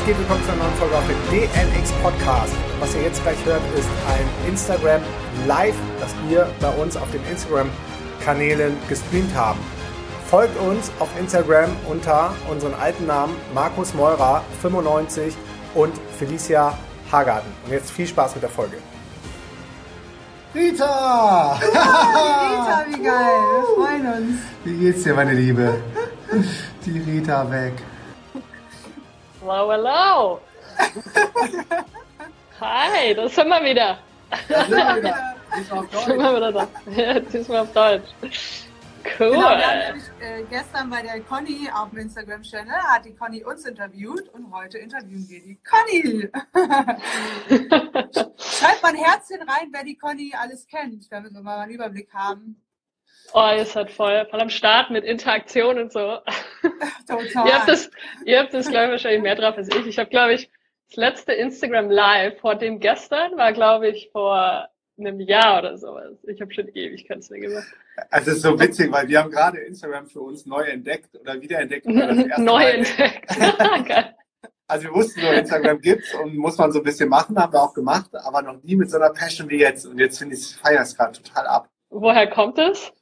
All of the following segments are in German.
was geht? Willkommen zu einer neuen Folge auf dem DNX Podcast. Was ihr jetzt gleich hört, ist ein Instagram Live, das wir bei uns auf den Instagram-Kanälen gestreamt haben. Folgt uns auf Instagram unter unseren alten Namen Markus Meurer 95 und Felicia Hagarten. Und jetzt viel Spaß mit der Folge. Rita! Rita, wie geil, wir freuen uns. Wie geht's dir, meine Liebe? Die Rita weg. Hello, hello. Hi, das sind wir wieder. Da sind wir wieder. Diesmal auf Sind wir wieder da. Ja, diesmal auf Deutsch. Cool. Genau, wir haben nämlich äh, gestern bei der Conny auf dem Instagram-Channel, hat die Conny uns interviewt und heute interviewen wir die Conny. Schreibt mal ein Herzchen rein, wer die Conny alles kennt, damit wir mal einen Überblick haben. Oh, ihr seid voll, voll am Start mit Interaktion und so. Total. Ihr habt das, ihr habt das glaube ich, wahrscheinlich mehr drauf als ich. Ich habe, glaube ich, das letzte Instagram Live vor dem gestern war, glaube ich, vor einem Jahr oder sowas. Ich habe schon ewig keins mehr gemacht. Also es ist so witzig, weil wir haben gerade Instagram für uns neu entdeckt oder wiederentdeckt. weil das erste Neu Mal- entdeckt. Also wir wussten nur, Instagram gibt's und muss man so ein bisschen machen, haben wir auch gemacht, aber noch nie mit so einer Passion wie jetzt. Und jetzt finde ich, ich feiere es gerade total ab. Woher kommt es?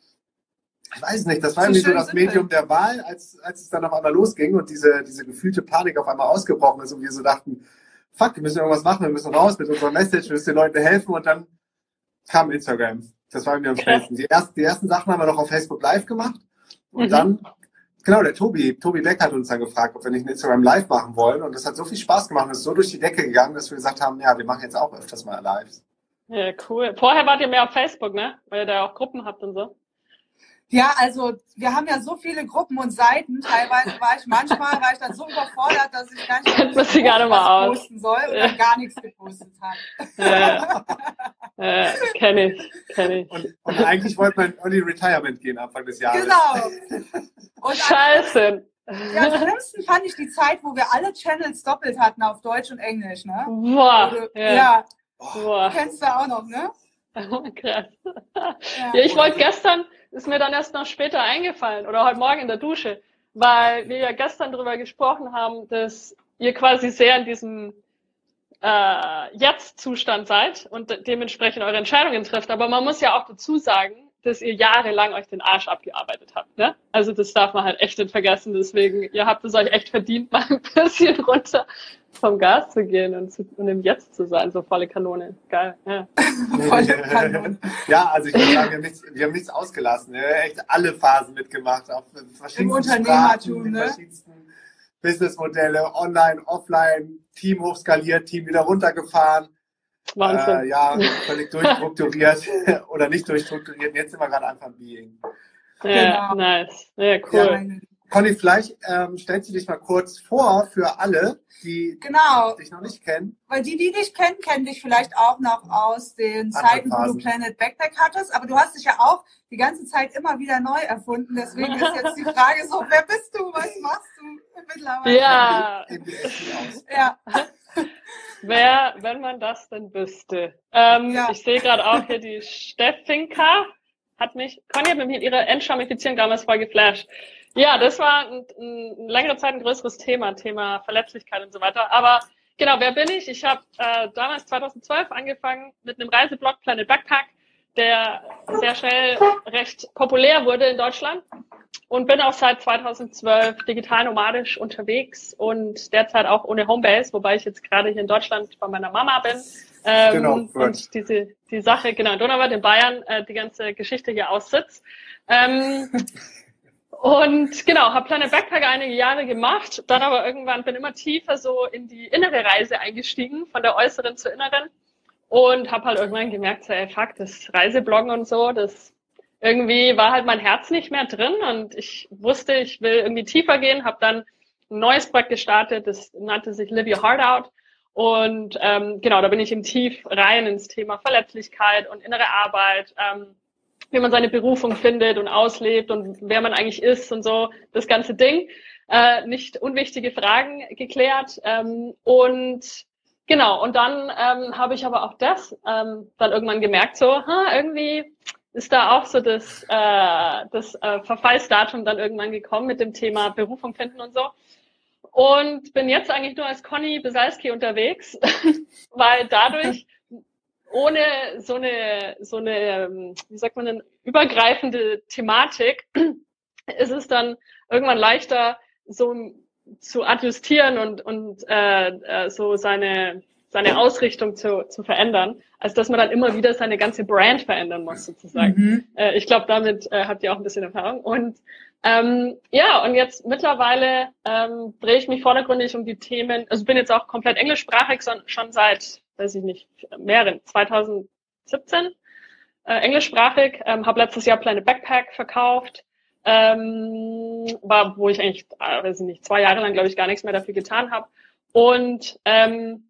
Ich weiß nicht, das war So irgendwie so das. Medium der Wahl, als, als es dann auf einmal losging und diese, diese gefühlte Panik auf einmal ausgebrochen ist und wir so dachten, fuck, wir müssen irgendwas machen, wir müssen raus mit unserer Message, wir müssen den Leuten helfen und dann kam Instagram. Das war mir am schnellsten. Die ersten, die ersten Sachen haben wir noch auf Facebook Live gemacht und Mhm. dann, genau, der Tobi, Tobi Beck hat uns dann gefragt, ob wir nicht ein Instagram Live machen wollen und das hat so viel Spaß gemacht und ist so durch die Decke gegangen, dass wir gesagt haben, ja, wir machen jetzt auch öfters mal Lives. Ja, cool. Vorher wart ihr mehr auf Facebook, ne? Weil ihr da auch Gruppen habt und so. Ja, also wir haben ja so viele Gruppen und Seiten. Teilweise war ich manchmal war ich dann so überfordert, dass ich gar nicht man sie gar nicht mal was aus. posten soll und Ja. dann gar nichts gepostet habe. Ja, ja kenne ich, kenne ich. Und, und eigentlich wollte man in die Retirement gehen Anfang des Jahres. Genau. Und Scheiße. Ja, am schlimmsten fand ich die Zeit, wo wir alle Channels doppelt hatten auf Deutsch und Englisch, ne? Boah. Du- Ja. ja, Boah. kennst du auch noch, ne? Krass. Ja. Ja, ich wollte gestern, ist mir dann erst noch später eingefallen oder heute Morgen in der Dusche, weil wir ja gestern darüber gesprochen haben, dass ihr quasi sehr in diesem äh, Jetzt-Zustand seid und de dementsprechend eure Entscheidungen trifft. Aber man muss ja auch dazu sagen, dass ihr jahrelang euch den Arsch abgearbeitet habt. Ne? Also das darf man halt echt nicht vergessen. Deswegen, ihr habt es euch echt verdient, mal ein bisschen runter vom Gas zu gehen und, zu, und im Jetzt zu sein. So volle Kanone. Geil. Ja. Volle Kanone. ja, also ich würde sagen, wir haben nichts, wir haben nichts ausgelassen. Wir haben echt alle Phasen mitgemacht, auf verschiedensten Im Unternehmertum, ne? verschiedensten Businessmodelle, online, offline, Team hochskaliert, Team wieder runtergefahren. Wahnsinn. Äh, ja, völlig durchstrukturiert oder nicht durchstrukturiert. Jetzt sind wir gerade einfach Being. Ja, Genau. nice. Ja, Ja, cool. meine- Conny, vielleicht ähm, stellst du dich mal kurz vor für alle, die Genau, dich noch nicht kennen. weil die, die dich kennen, kennen dich vielleicht auch noch aus den Andere Zeiten, wo du Phasen. Planet Backpack hattest, aber du hast dich ja auch die ganze Zeit immer wieder neu erfunden. Deswegen ist jetzt die Frage so, wer bist du, was machst du mittlerweile? Ja. Ja, wer, wenn man das denn wüsste. Ähm, Ja. Ich sehe gerade auch hier die Steffinka hat mich, Conny hat mit ihrer Entschamifizierung damals voll geflasht. Ja, das war ein, ein, längere Zeit ein größeres Thema, Thema Verletzlichkeit und so weiter. Aber genau, wer bin ich? Ich habe äh, damals 2012 angefangen mit einem Reiseblog Planet Backpack, der sehr schnell recht populär wurde in Deutschland und bin auch seit 2012 digital nomadisch unterwegs und derzeit auch ohne Homebase, wobei ich jetzt gerade hier in Deutschland bei meiner Mama bin. Ähm, Genau, und diese die Sache, genau, in Donauwörth in Bayern, äh, die ganze Geschichte hier aussitzt. Ähm, und genau, habe Planet Backpack einige Jahre gemacht, dann aber irgendwann bin immer tiefer so in die innere Reise eingestiegen, von der äußeren zur inneren. Und habe halt irgendwann gemerkt, so, ey, fuck, das Reisebloggen und so, das irgendwie war halt mein Herz nicht mehr drin. Und ich wusste, ich will irgendwie tiefer gehen, habe dann ein neues Projekt gestartet, das nannte sich Live Your Heart Out und ähm, genau, da bin ich im Tief rein ins Thema Verletzlichkeit und innere Arbeit, ähm, wie man seine Berufung findet und auslebt und wer man eigentlich ist und so, das ganze Ding. Äh, nicht unwichtige Fragen geklärt. Ähm, und genau, und dann ähm, habe ich aber auch das ähm, dann irgendwann gemerkt, so, ha, irgendwie ist da auch so das, äh, das äh, Verfallsdatum dann irgendwann gekommen mit dem Thema Berufung finden und so. Und bin jetzt eigentlich nur als Conny Besalski unterwegs, weil dadurch ohne so eine, so eine, ähm, wie sagt man denn, übergreifende Thematik ist es dann irgendwann leichter, so zu adjustieren und, und äh, äh, so seine, seine Ausrichtung zu, zu verändern, als dass man dann immer wieder seine ganze Brand verändern muss, sozusagen. Mhm. Äh, ich glaube, damit äh, habt ihr auch ein bisschen Erfahrung. Und ähm, ja, und jetzt mittlerweile ähm, drehe ich mich vordergründig um die Themen, also bin jetzt auch komplett englischsprachig, schon seit, weiß ich nicht, mehreren, 2017 äh, englischsprachig, ähm, habe letztes Jahr Planet Backpack verkauft, ähm, war, wo ich eigentlich, äh, weiß ich nicht, zwei Jahre lang, glaube ich, gar nichts mehr dafür getan habe. Und ähm,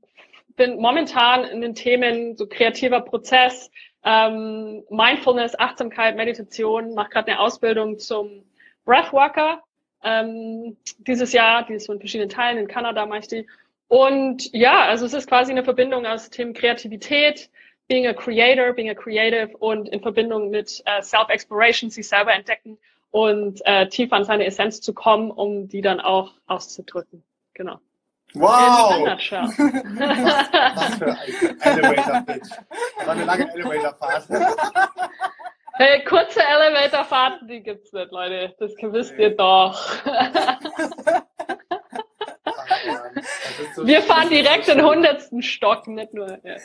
bin momentan in den Themen so kreativer Prozess, ähm, Mindfulness, Achtsamkeit, Meditation, mache gerade eine Ausbildung zum Breathworker ähm, dieses Jahr, die ist so in verschiedenen Teilen, in Kanada mache ich die. Und ja, also es ist quasi eine Verbindung aus Themen Kreativität, being a creator, being a creative und in Verbindung mit äh, Self-Exploration, sich selber entdecken und äh, tiefer an seine Essenz zu kommen, um die dann auch auszudrücken. Genau. Wow! was, was für ein Elevator-Pitch. Das war eine lange Elevator-Fahrt. Hey, kurze Elevator-Fahrten, die gibt's nicht, Leute. Das wisst ihr doch. Wir fahren direkt den hundertsten Stock, nicht nur. Ja,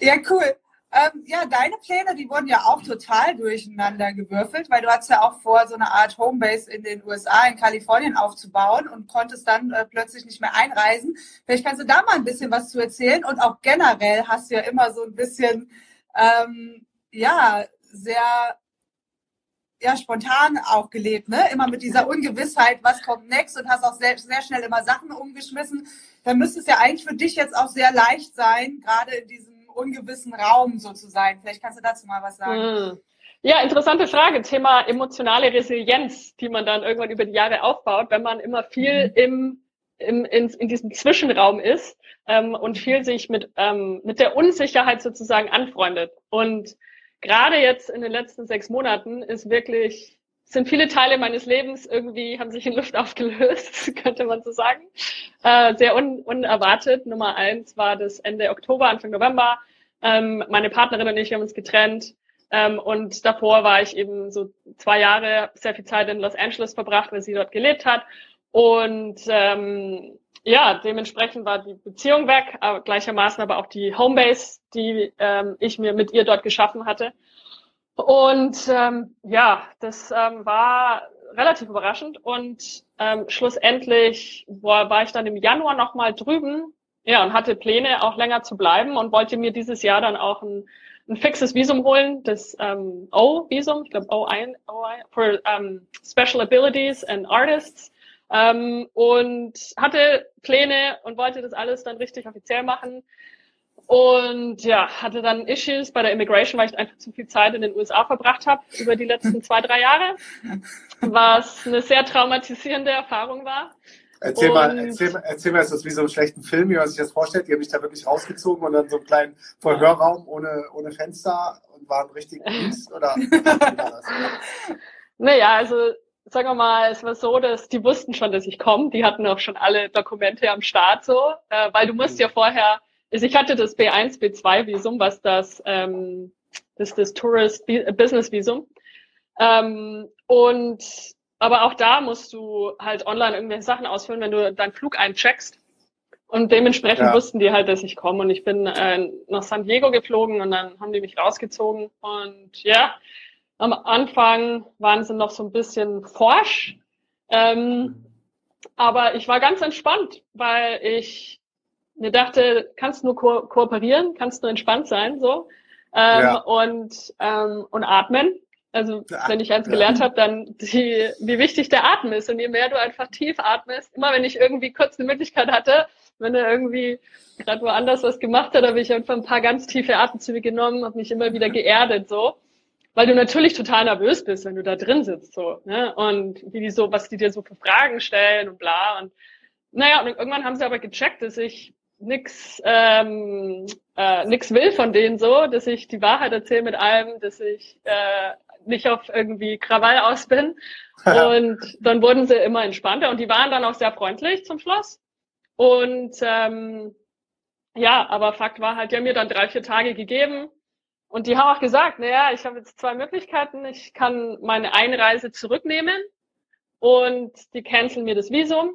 ja cool. Ähm, ja, deine Pläne, die wurden ja auch total durcheinander gewürfelt, weil du hattest ja auch vor, so eine Art Homebase in den USA, in Kalifornien aufzubauen und konntest dann äh, plötzlich nicht mehr einreisen. Vielleicht kannst du da mal ein bisschen was zu erzählen und auch generell hast du ja immer so ein bisschen, ähm, ja, sehr ja, spontan auch gelebt, ne? Immer mit dieser Ungewissheit, was kommt next und hast auch sehr, sehr schnell immer Sachen umgeschmissen. Dann müsste es ja eigentlich für dich jetzt auch sehr leicht sein, gerade in diesem ungewissen Raum so zu sein. Vielleicht kannst du dazu mal was sagen. Hm. Ja, interessante Frage. Thema emotionale Resilienz, die man dann irgendwann über die Jahre aufbaut, wenn man immer viel mhm. im, im in, in diesem Zwischenraum ist ähm, und viel sich mit, ähm, mit der Unsicherheit sozusagen anfreundet. Und gerade jetzt in den letzten sechs Monaten ist wirklich, sind viele Teile meines Lebens irgendwie, haben sich in Luft aufgelöst, könnte man so sagen. Äh, sehr un, unerwartet. Nummer eins war das Ende Oktober, Anfang November. Ähm, meine Partnerin und ich haben uns getrennt. Ähm, und davor war ich eben so zwei Jahre sehr viel Zeit in Los Angeles verbracht, weil sie dort gelebt hat. Und ähm, ja, dementsprechend war die Beziehung weg, aber gleichermaßen aber auch die Homebase, die ähm, ich mir mit ihr dort geschaffen hatte. Und ähm, ja, das ähm, war relativ überraschend und ähm, schlussendlich war, war ich dann im Januar nochmal drüben ja, und hatte Pläne, auch länger zu bleiben und wollte mir dieses Jahr dann auch ein, ein fixes Visum holen, das ähm, O-Visum, ich glaube O1, O1 for um, Special Abilities and Artists ähm, und hatte Pläne und wollte das alles dann richtig offiziell machen. Und ja, hatte dann Issues bei der Immigration, weil ich einfach zu viel Zeit in den USA verbracht habe über die letzten zwei, drei Jahre, was eine sehr traumatisierende Erfahrung war. Erzähl mal, erzähl, erzähl mal, ist das wie so ein schlechten Film, wie man sich das vorstellt? Die haben mich da wirklich rausgezogen und dann so einen kleinen Verhörraum ohne, ohne Fenster und waren richtig mies oder? naja, also sagen wir mal, es war so, dass die wussten schon, dass ich komme. Die hatten auch schon alle Dokumente am Start so, äh, weil du musst ja vorher, also ich hatte das B1, B2 Visum, was das, ähm, das das Tourist Business Visum. Ähm, und aber auch da musst du halt online irgendwelche Sachen ausfüllen, wenn du deinen Flug eincheckst. Und dementsprechend ja. wussten die halt, dass ich komme. Und ich bin äh, nach San Diego geflogen und dann haben die mich rausgezogen. Und ja, am Anfang waren sie noch so ein bisschen forsch. Ähm, aber ich war ganz entspannt, weil ich mir dachte, kannst nur ko kooperieren, kannst nur entspannt sein, so. Ähm, ja. und, ähm, und atmen. Also wenn ich eins gelernt habe, dann die, wie wichtig der Atem ist. Und je mehr du einfach tief atmest, immer wenn ich irgendwie kurz eine Möglichkeit hatte, wenn er irgendwie gerade woanders was gemacht hat, habe ich einfach ein paar ganz tiefe Atemzüge genommen, habe mich immer wieder geerdet so weil du natürlich total nervös bist, wenn du da drin sitzt, so, ne? Und wie die so, was die dir so für Fragen stellen und bla. Und naja, und irgendwann haben sie aber gecheckt, dass ich nix, ähm, äh, nix will von denen so, dass ich die Wahrheit erzähle mit allem, dass ich äh, nicht auf irgendwie Krawall aus bin. und dann wurden sie immer entspannter und die waren dann auch sehr freundlich zum Schluss. Und ähm, ja, aber Fakt war halt, die haben mir dann drei, vier Tage gegeben. Und die haben auch gesagt, naja, ich habe jetzt zwei Möglichkeiten. Ich kann meine Einreise zurücknehmen und die canceln mir das Visum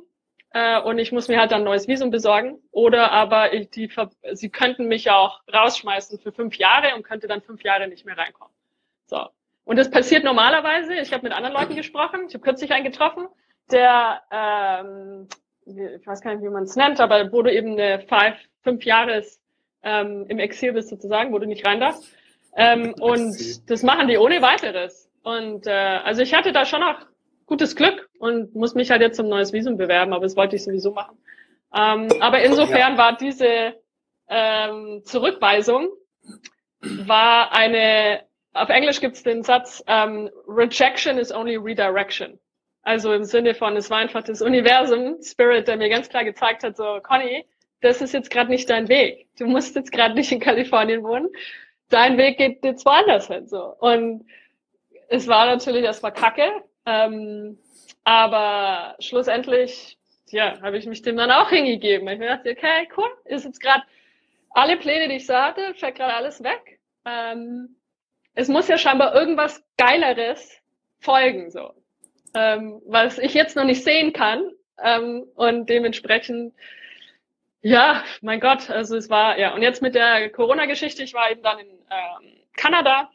äh, und ich muss mir halt dann ein neues Visum besorgen. Oder aber ich, die, sie könnten mich ja auch rausschmeißen für fünf Jahre und könnte dann fünf Jahre nicht mehr reinkommen. So. Und das passiert normalerweise. Ich habe mit anderen Leuten gesprochen. Ich habe kürzlich einen getroffen, der, ähm, ich weiß gar nicht, wie man es nennt, aber wo du eben eine five, fünf Jahres ähm, im Exil bist sozusagen, wo du nicht rein darfst. Ähm, und das machen die ohne weiteres. Und äh, also ich hatte da schon auch gutes Glück und muss mich halt jetzt zum neues Visum bewerben, aber das wollte ich sowieso machen. Ähm, aber insofern ja. war diese ähm, Zurückweisung war eine, auf Englisch gibt's den Satz, ähm, Rejection is only redirection. Also im Sinne von, es war einfach das Universum, Spirit, der mir ganz klar gezeigt hat, so, Conny, das ist jetzt gerade nicht dein Weg. Du musst jetzt gerade nicht in Kalifornien wohnen. Dein Weg geht jetzt woanders hin. So. Und es war natürlich erstmal kacke, ähm, aber schlussendlich, ja, habe ich mich dem dann auch hingegeben. Ich dachte, okay, cool, ist jetzt gerade alle Pläne, die ich so hatte, fällt gerade alles weg. Ähm, es muss ja scheinbar irgendwas Geileres folgen, so. Ähm, was ich jetzt noch nicht sehen kann. Ähm, und dementsprechend, ja, mein Gott, also es war, ja, und jetzt mit der Corona-Geschichte, ich war eben dann in ähm, Kanada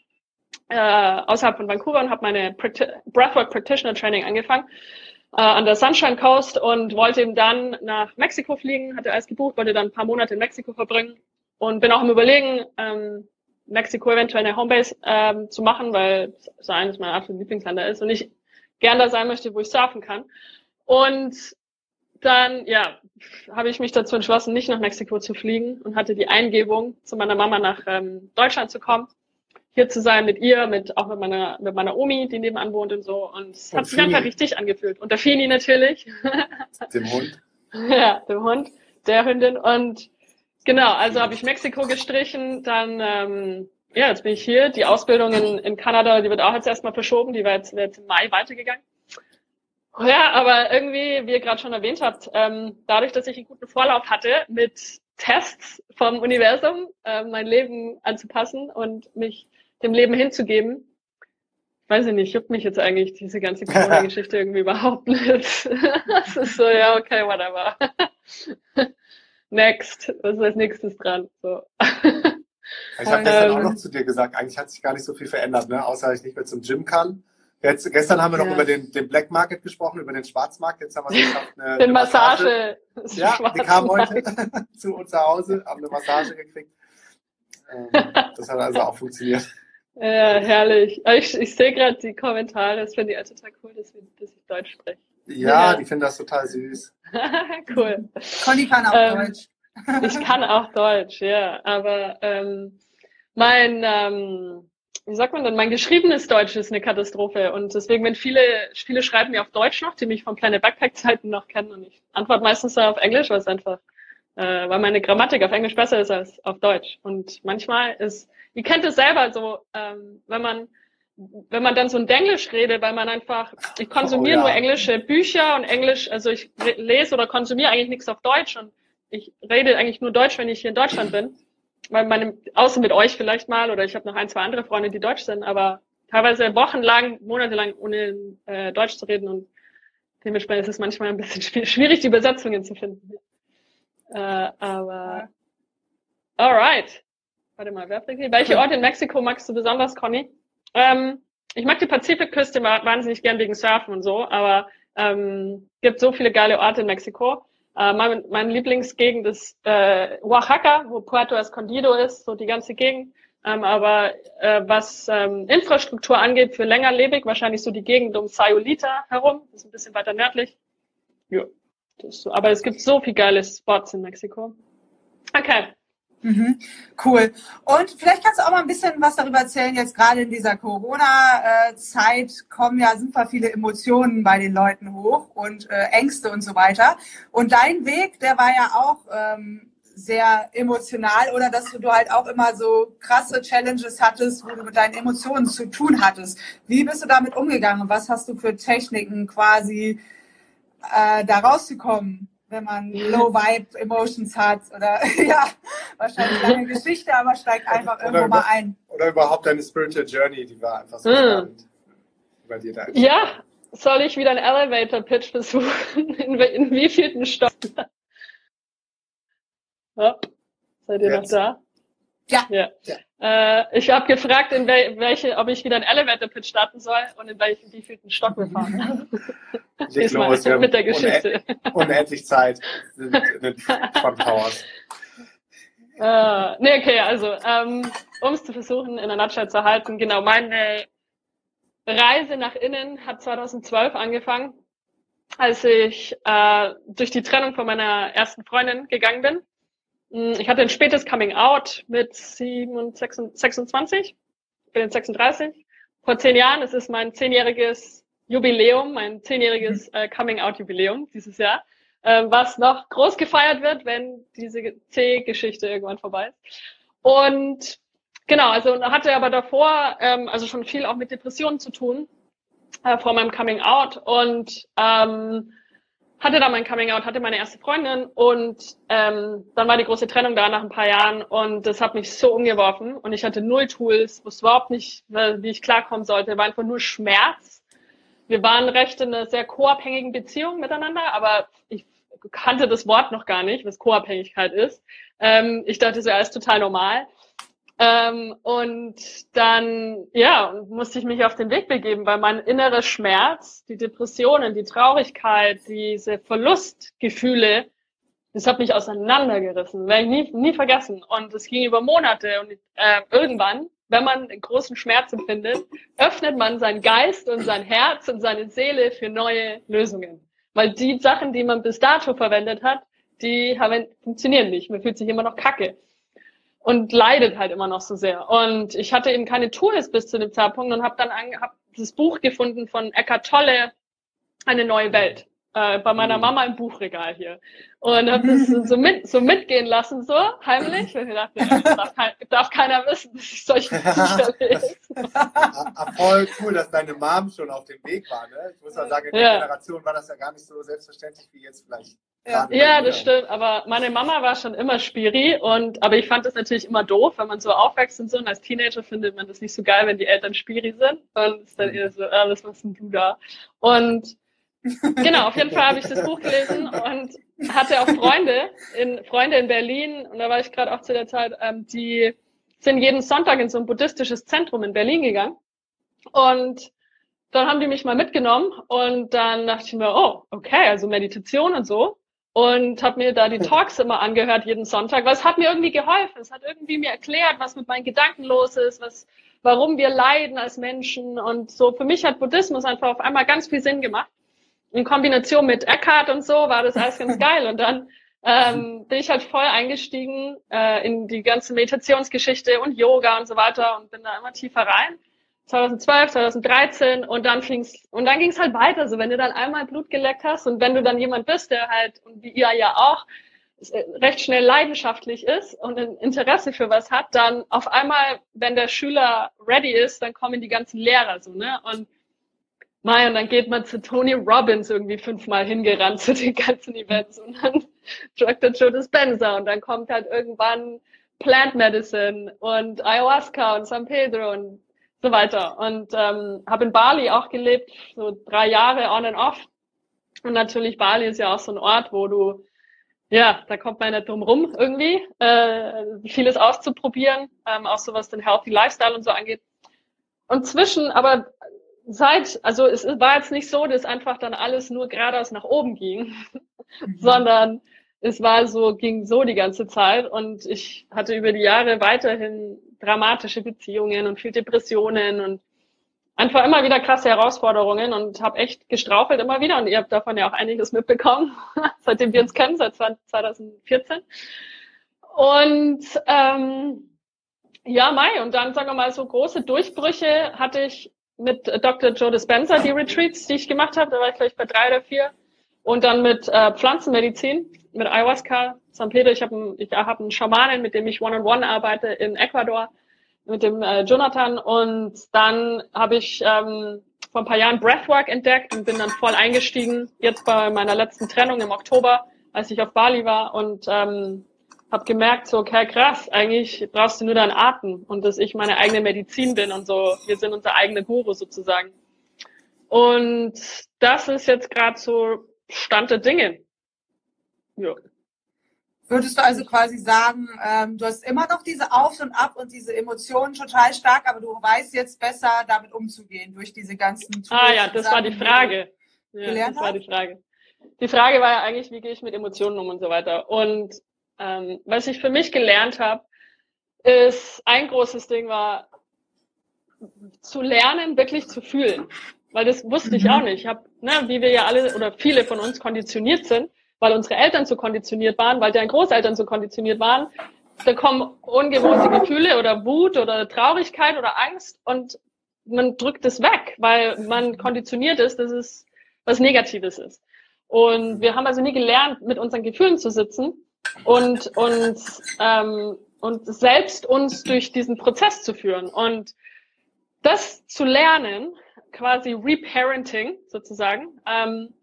äh, außerhalb von Vancouver und habe meine Practi Breathwork Practitioner Training angefangen äh, an der Sunshine Coast und wollte eben dann nach Mexiko fliegen, hatte alles gebucht, wollte dann ein paar Monate in Mexiko verbringen und bin auch im Überlegen, ähm, Mexiko eventuell eine Homebase ähm, zu machen, weil es eines meiner absoluten Lieblingsländer ist und ich gern da sein möchte, wo ich surfen kann. Und dann, ja, habe ich mich dazu entschlossen, nicht nach Mexiko zu fliegen und hatte die Eingebung, zu meiner Mama nach ähm, Deutschland zu kommen hier zu sein mit ihr, mit auch mit meiner mit meiner Omi, die nebenan wohnt und so. Und es hat sich einfach richtig angefühlt. Und der Fini natürlich. Dem Hund. ja, dem Hund, der Hündin. Und genau, also habe ich Mexiko gestrichen, dann ähm, ja, jetzt bin ich hier. Die Ausbildung in, in Kanada, die wird auch jetzt erstmal verschoben, die war jetzt, jetzt im Mai weitergegangen. Ja, aber irgendwie, wie ihr gerade schon erwähnt habt, ähm, dadurch, dass ich einen guten Vorlauf hatte mit Tests vom Universum, äh, mein Leben anzupassen und mich dem Leben hinzugeben. Weiß ich nicht, juckt mich jetzt eigentlich diese ganze Corona-Geschichte irgendwie überhaupt nicht. das ist so, ja, okay, whatever. Next, was ist als nächstes dran? So. Ich habe gestern auch noch zu dir gesagt, eigentlich hat sich gar nicht so viel verändert, ne? außer dass ich nicht mehr zum Gym kann. Jetzt, gestern haben wir noch ja. über den, den Black Market gesprochen, über den Schwarzmarkt. Jetzt haben wir es geschafft, eine, den eine Massage. Massage. Ja, die kam heute zu uns zu Hause, haben eine Massage gekriegt. Ähm, das hat also auch funktioniert. Ja, herrlich. Ich, ich sehe gerade die Kommentare, das finde ich auch total cool, dass, wir, dass ich Deutsch spreche. Ja, ja. die finden das total süß. cool. Conny kann auch ähm, Deutsch. ich kann auch Deutsch, ja. Aber ähm, mein, ähm, wie sagt man denn, mein geschriebenes Deutsch ist eine Katastrophe. Und deswegen, wenn viele, viele schreiben mir auf Deutsch noch, die mich von kleine Backpack-Zeiten noch kennen und ich antworte meistens auf Englisch, weil es einfach, äh, weil meine Grammatik auf Englisch besser ist als auf Deutsch. Und manchmal ist ihr kennt es selber so, ähm, wenn man wenn man dann so ein Denglisch redet, weil man einfach, ich konsumiere oh, ja. nur englische Bücher und Englisch, also ich lese oder konsumiere eigentlich nichts auf Deutsch und ich rede eigentlich nur Deutsch, wenn ich hier in Deutschland bin. Weil meine, außer mit euch vielleicht mal, oder ich habe noch ein, zwei andere Freunde, die Deutsch sind, aber teilweise wochenlang, monatelang ohne äh, Deutsch zu reden und dementsprechend ist es manchmal ein bisschen schwierig, die Übersetzungen zu finden. Äh, aber alright. Warte mal, wer bringt die? Welche Orte in Mexiko magst du besonders, Conny? Ähm, ich mag die Pazifikküste wahnsinnig gern wegen Surfen und so, aber ähm, gibt so viele geile Orte in Mexiko. Äh, mein, mein Lieblingsgegend ist äh, Oaxaca, wo Puerto Escondido ist, so die ganze Gegend. Ähm, aber äh, was ähm, Infrastruktur angeht, für längerlebig, wahrscheinlich so die Gegend um Sayulita herum, das ist ein bisschen weiter nördlich. Ja, so. aber es gibt so viele geile Spots in Mexiko. Okay, Mhm, cool. Und vielleicht kannst du auch mal ein bisschen was darüber erzählen. Jetzt gerade in dieser Corona-Zeit kommen ja super viele Emotionen bei den Leuten hoch und äh, Ängste und so weiter. Und dein Weg, der war ja auch ähm, sehr emotional oder dass du halt auch immer so krasse Challenges hattest, wo du mit deinen Emotionen zu tun hattest. Wie bist du damit umgegangen? Was hast du für Techniken quasi äh, da rauszukommen, wenn man Low Vibe Emotions hat? Oder ja, wahrscheinlich eine Geschichte, aber steig einfach irgendwo über, mal ein. Oder überhaupt deine Spiritual Journey, die war einfach so mm. spannend bei dir da. Ja, soll ich wieder einen Elevator Pitch versuchen? In, in wie vielen Stock? Ja. Seid ihr Jetzt. noch da? Ja. ja. ja. Äh, ich habe gefragt, in wel welche, ob ich wieder einen Elevator Pitch starten soll und in welchen wievielten Stock wir fahren. Leg los, wir mit der Geschichte. unendlich Zeit Trump Towers. Äh, nee, okay, also ähm, um es zu versuchen, in der Nutshell zu halten, genau, meine Reise nach innen hat 2012 angefangen, als ich äh, durch die Trennung von meiner ersten Freundin gegangen bin. Hm, ich hatte ein spätes Coming Out mit 26, ich bin jetzt 36. Vor zehn Jahren, es ist mein zehnjähriges Jubiläum, mein zehnjähriges mhm. äh, Coming Out Jubiläum dieses Jahr, äh, was noch groß gefeiert wird, wenn diese C-Geschichte irgendwann vorbei ist. Und genau, also hatte aber davor ähm, also schon viel auch mit Depressionen zu tun äh, vor meinem Coming Out und ähm, hatte da mein Coming Out, hatte meine erste Freundin und ähm, dann war die große Trennung da nach ein paar Jahren und das hat mich so umgeworfen und ich hatte null Tools, wusste überhaupt nicht, wie ich klarkommen sollte, war einfach nur Schmerz. Wir waren recht in einer sehr co-abhängigen Beziehung miteinander, aber ich kannte das Wort noch gar nicht, was Co-Abhängigkeit ist. Ähm, ich dachte so, ja, ist total normal. Ähm, und dann, ja, musste ich mich auf den Weg begeben, weil mein innerer Schmerz, die Depressionen, die Traurigkeit, diese Verlustgefühle, das hat mich auseinandergerissen, werde ich nie, nie vergessen. Und es ging über Monate und äh, irgendwann, wenn man großen Schmerz empfindet, öffnet man seinen Geist und sein Herz und seine Seele für neue Lösungen. Weil die Sachen, die man bis dato verwendet hat, die haben, funktionieren nicht. Man fühlt sich immer noch kacke und leidet halt immer noch so sehr. Und ich hatte eben keine Tools bis zu dem Zeitpunkt und habe dann an, hab das Buch gefunden von Eckhart Tolle, Eine neue Welt, äh, bei meiner mhm. Mama im Buchregal hier. Und habe das so, mit, so mitgehen lassen, so heimlich. Und ich dachte, ja, darf, kein, darf keiner wissen, dass ich solche Bücher lese. Voll cool, dass deine Mom schon auf dem Weg war. Ne? Ich muss mal sagen, in der ja. Generation war das ja gar nicht so selbstverständlich wie jetzt vielleicht ja, ja das stimmt. Aber meine Mama war schon immer Spiri und aber ich fand das natürlich immer doof, wenn man so aufwächst und so. Und als Teenager findet man das nicht so geil, wenn die Eltern Spiri sind. Und ist dann eher so, ah, was machst denn du da? Und genau, auf jeden Fall habe ich das Buch gelesen und hatte auch Freunde in Freunde in Berlin und da war ich gerade auch zu der Zeit, ähm, die sind jeden Sonntag in so ein buddhistisches Zentrum in Berlin gegangen und dann haben die mich mal mitgenommen und dann dachte ich mir, oh, okay, also Meditation und so und habe mir da die Talks immer angehört jeden Sonntag, weil es hat mir irgendwie geholfen. Es hat irgendwie mir erklärt, was mit meinen Gedanken los ist, was, warum wir leiden als Menschen und so. Für mich hat Buddhismus einfach auf einmal ganz viel Sinn gemacht. In Kombination mit Eckhart und so war das alles ganz geil. Und dann ähm, bin ich halt voll eingestiegen äh, in die ganze Meditationsgeschichte und Yoga und so weiter und bin da immer tiefer rein. 2012, 2013 und dann ging's und dann ging's halt weiter. So wenn du dann einmal Blut geleckt hast und wenn du dann jemand bist, der halt und wie ihr ja auch äh, recht schnell leidenschaftlich ist und ein Interesse für was hat, dann auf einmal, wenn der Schüler ready ist, dann kommen die ganzen Lehrer so, ne? Und Mai, und dann geht man zu Tony Robbins irgendwie fünfmal hingerannt zu den ganzen Events und dann Dr. Joe Dispenza und dann kommt halt irgendwann Plant Medicine und Ayahuasca und San Pedro und so weiter. Und ähm, habe in Bali auch gelebt, so drei Jahre on and off. Und natürlich Bali ist ja auch so ein Ort, wo du, ja, da kommt man nicht drum rum irgendwie, äh, vieles auszuprobieren, ähm, auch so was den Healthy Lifestyle und so angeht. Und zwischen, aber seit, also es war jetzt nicht so, dass einfach dann alles nur geradeaus nach oben ging, mhm. sondern es war so, ging so die ganze Zeit und ich hatte über die Jahre weiterhin dramatische Beziehungen und viel Depressionen und einfach immer wieder krasse Herausforderungen und habe echt gestrauchelt immer wieder und ihr habt davon ja auch einiges mitbekommen, seitdem wir uns kennen, seit 2014. Und ähm, ja, Mai, und dann sagen wir mal so große Durchbrüche hatte ich mit Dr. Joe Dispenza, die Retreats, die ich gemacht habe, da war ich gleich bei drei oder vier. Und dann mit äh, Pflanzenmedizin, mit Ayahuasca, San Pedro. Ich habe ich hab einen Schamanen, mit dem ich One-on-One -on -one arbeite in Ecuador, mit dem äh, Jonathan. Und dann habe ich ähm, vor ein paar Jahren Breathwork entdeckt und bin dann voll eingestiegen. Jetzt bei meiner letzten Trennung im Oktober, als ich auf Bali war und ähm, habe gemerkt, so, okay, krass, eigentlich brauchst du nur deinen Atem und dass ich meine eigene Medizin bin und so, wir sind unser eigener Guru sozusagen. Und das ist jetzt gerade so Stand der Dinge. Ja. Würdest du also quasi sagen, ähm, du hast immer noch diese Auf und Ab und diese Emotionen total stark, aber du weißt jetzt besser, damit umzugehen durch diese ganzen Tools Ah ja, das war die Frage. Ja, das war die Frage. Die Frage war ja eigentlich, wie gehe ich mit Emotionen um und so weiter. Und ähm, was ich für mich gelernt habe, ist ein großes Ding war, zu lernen, wirklich zu fühlen. Weil das wusste ich auch mhm. nicht. Ich habe, ne, wie wir ja alle oder viele von uns konditioniert sind, weil unsere Eltern so konditioniert waren, weil deren Großeltern so konditioniert waren, da kommen ungewohnte Gefühle oder Wut oder Traurigkeit oder Angst und man drückt es weg, weil man konditioniert ist, dass es was Negatives ist. Und wir haben also nie gelernt, mit unseren Gefühlen zu sitzen und, und, ähm, und selbst uns durch diesen Prozess zu führen. Und das zu lernen, quasi Reparenting sozusagen, ähm,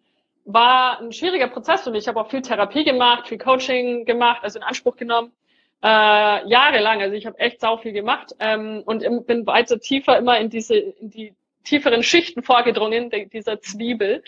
war ein schwieriger Prozess mich. Ich habe auch viel Therapie gemacht, viel Coaching gemacht, also in Anspruch genommen, äh, jahrelang. Also ich habe echt sau viel gemacht ähm, und bin weiter tiefer immer in diese, in die tieferen Schichten vorgedrungen, dieser Zwiebel.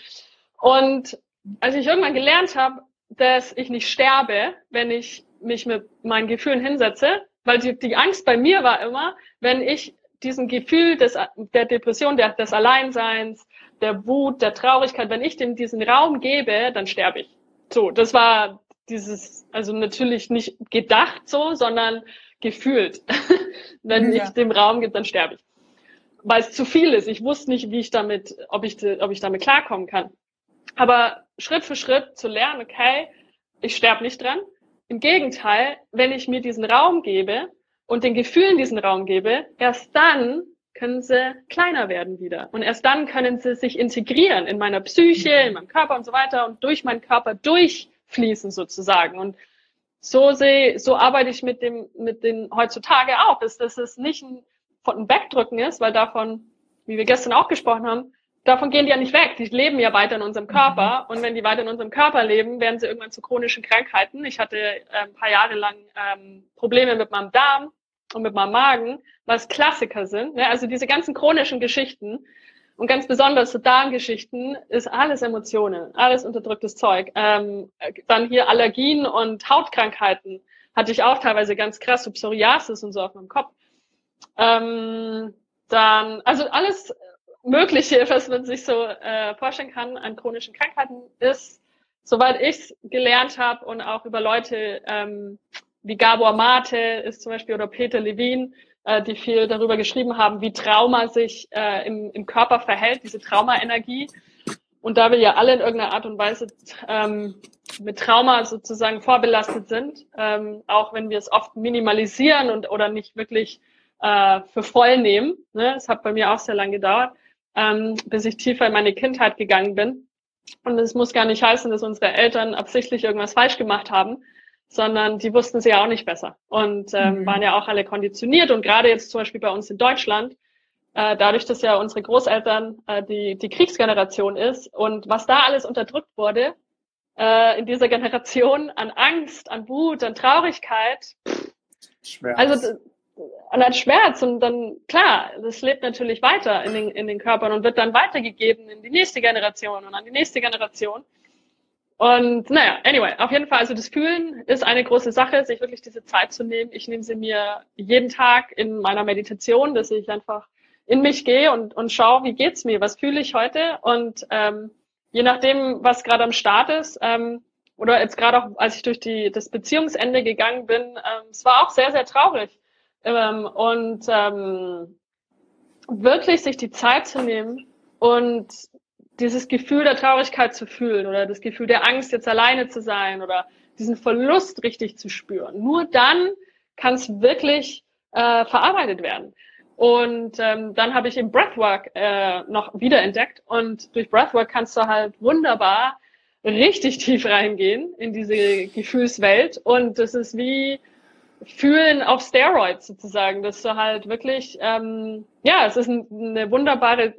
Und als ich irgendwann gelernt habe, dass ich nicht sterbe, wenn ich mich mit meinen Gefühlen hinsetze, weil die, die Angst bei mir war immer, wenn ich diesem Gefühl des, der Depression, der, des Alleinseins, der Wut, der Traurigkeit, wenn ich dem diesen Raum gebe, dann sterbe ich. So, das war dieses, also natürlich nicht gedacht so, sondern gefühlt. wenn ja. ich dem Raum gebe, dann sterbe ich. Weil es zu viel ist. Ich wusste nicht, wie ich damit, ob ich, ob ich damit klarkommen kann. Aber Schritt für Schritt zu lernen, okay, ich sterbe nicht dran. Im Gegenteil, wenn ich mir diesen Raum gebe und den Gefühlen diesen Raum gebe, erst dann können sie kleiner werden wieder. Und erst dann können sie sich integrieren in meiner Psyche, in meinem Körper und so weiter und durch meinen Körper durchfließen sozusagen. Und so sehe, so arbeite ich mit dem, mit den heutzutage auch, dass, dass es nicht ein, ein Wegdrücken ist, weil davon, wie wir gestern auch gesprochen haben, davon gehen die ja nicht weg. Die leben ja weiter in unserem Körper. Mhm. Und wenn die weiter in unserem Körper leben, werden sie irgendwann zu chronischen Krankheiten. Ich hatte äh, ein paar Jahre lang ähm, Probleme mit meinem Darm und mit meinem Magen, was Klassiker sind. Ne? Also diese ganzen chronischen Geschichten und ganz besonders so Darmgeschichten ist alles Emotionen, alles unterdrücktes Zeug. Ähm, dann hier Allergien und Hautkrankheiten hatte ich auch teilweise ganz krass, so Psoriasis und so auf meinem Kopf. Ähm, dann, also alles Mögliche, was man sich so äh, vorstellen kann an chronischen Krankheiten, ist, soweit ich es gelernt habe und auch über Leute ähm, wie Gabor Mate ist zum Beispiel oder Peter Levin, äh, die viel darüber geschrieben haben, wie Trauma sich äh, im, im Körper verhält, diese Traumaenergie. Und da wir ja alle in irgendeiner Art und Weise ähm, mit Trauma sozusagen vorbelastet sind, ähm, auch wenn wir es oft minimalisieren und oder nicht wirklich äh, für voll nehmen. Ne? Es hat bei mir auch sehr lange gedauert ähm, bis ich tiefer in meine Kindheit gegangen bin. Und es muss gar nicht heißen, dass unsere Eltern absichtlich irgendwas falsch gemacht haben, sondern die wussten sie ja auch nicht besser und ähm, mhm. waren ja auch alle konditioniert. Und gerade jetzt zum Beispiel bei uns in Deutschland, äh, dadurch, dass ja unsere Großeltern äh, die, die Kriegsgeneration ist und was da alles unterdrückt wurde äh, in dieser Generation an Angst, an Wut, an Traurigkeit. Schmerz. Also und ein Schmerz und dann, klar, das lebt natürlich weiter in den, in den Körpern und wird dann weitergegeben in die nächste Generation und an die nächste Generation. Und naja, anyway, auf jeden Fall, also das Fühlen ist eine große Sache, sich wirklich diese Zeit zu nehmen. Ich nehme sie mir jeden Tag in meiner Meditation, dass ich einfach in mich gehe und, und schaue, wie geht's mir, was fühle ich heute und ähm, je nachdem, was gerade am Start ist, ähm, oder jetzt gerade auch, als ich durch die, das Beziehungsende gegangen bin, ähm, es war auch sehr, sehr traurig ähm, und ähm, wirklich sich die Zeit zu nehmen und dieses Gefühl der Traurigkeit zu fühlen oder das Gefühl der Angst, jetzt alleine zu sein oder diesen Verlust richtig zu spüren. Nur dann kann es wirklich äh, verarbeitet werden. Und ähm, dann habe ich im Breathwork äh, noch wiederentdeckt und durch Breathwork kannst du halt wunderbar richtig tief reingehen in diese Gefühlswelt und das ist wie Fühlen auf Steroids sozusagen, dass du halt wirklich, ähm, ja, es ist ein, eine wunderbare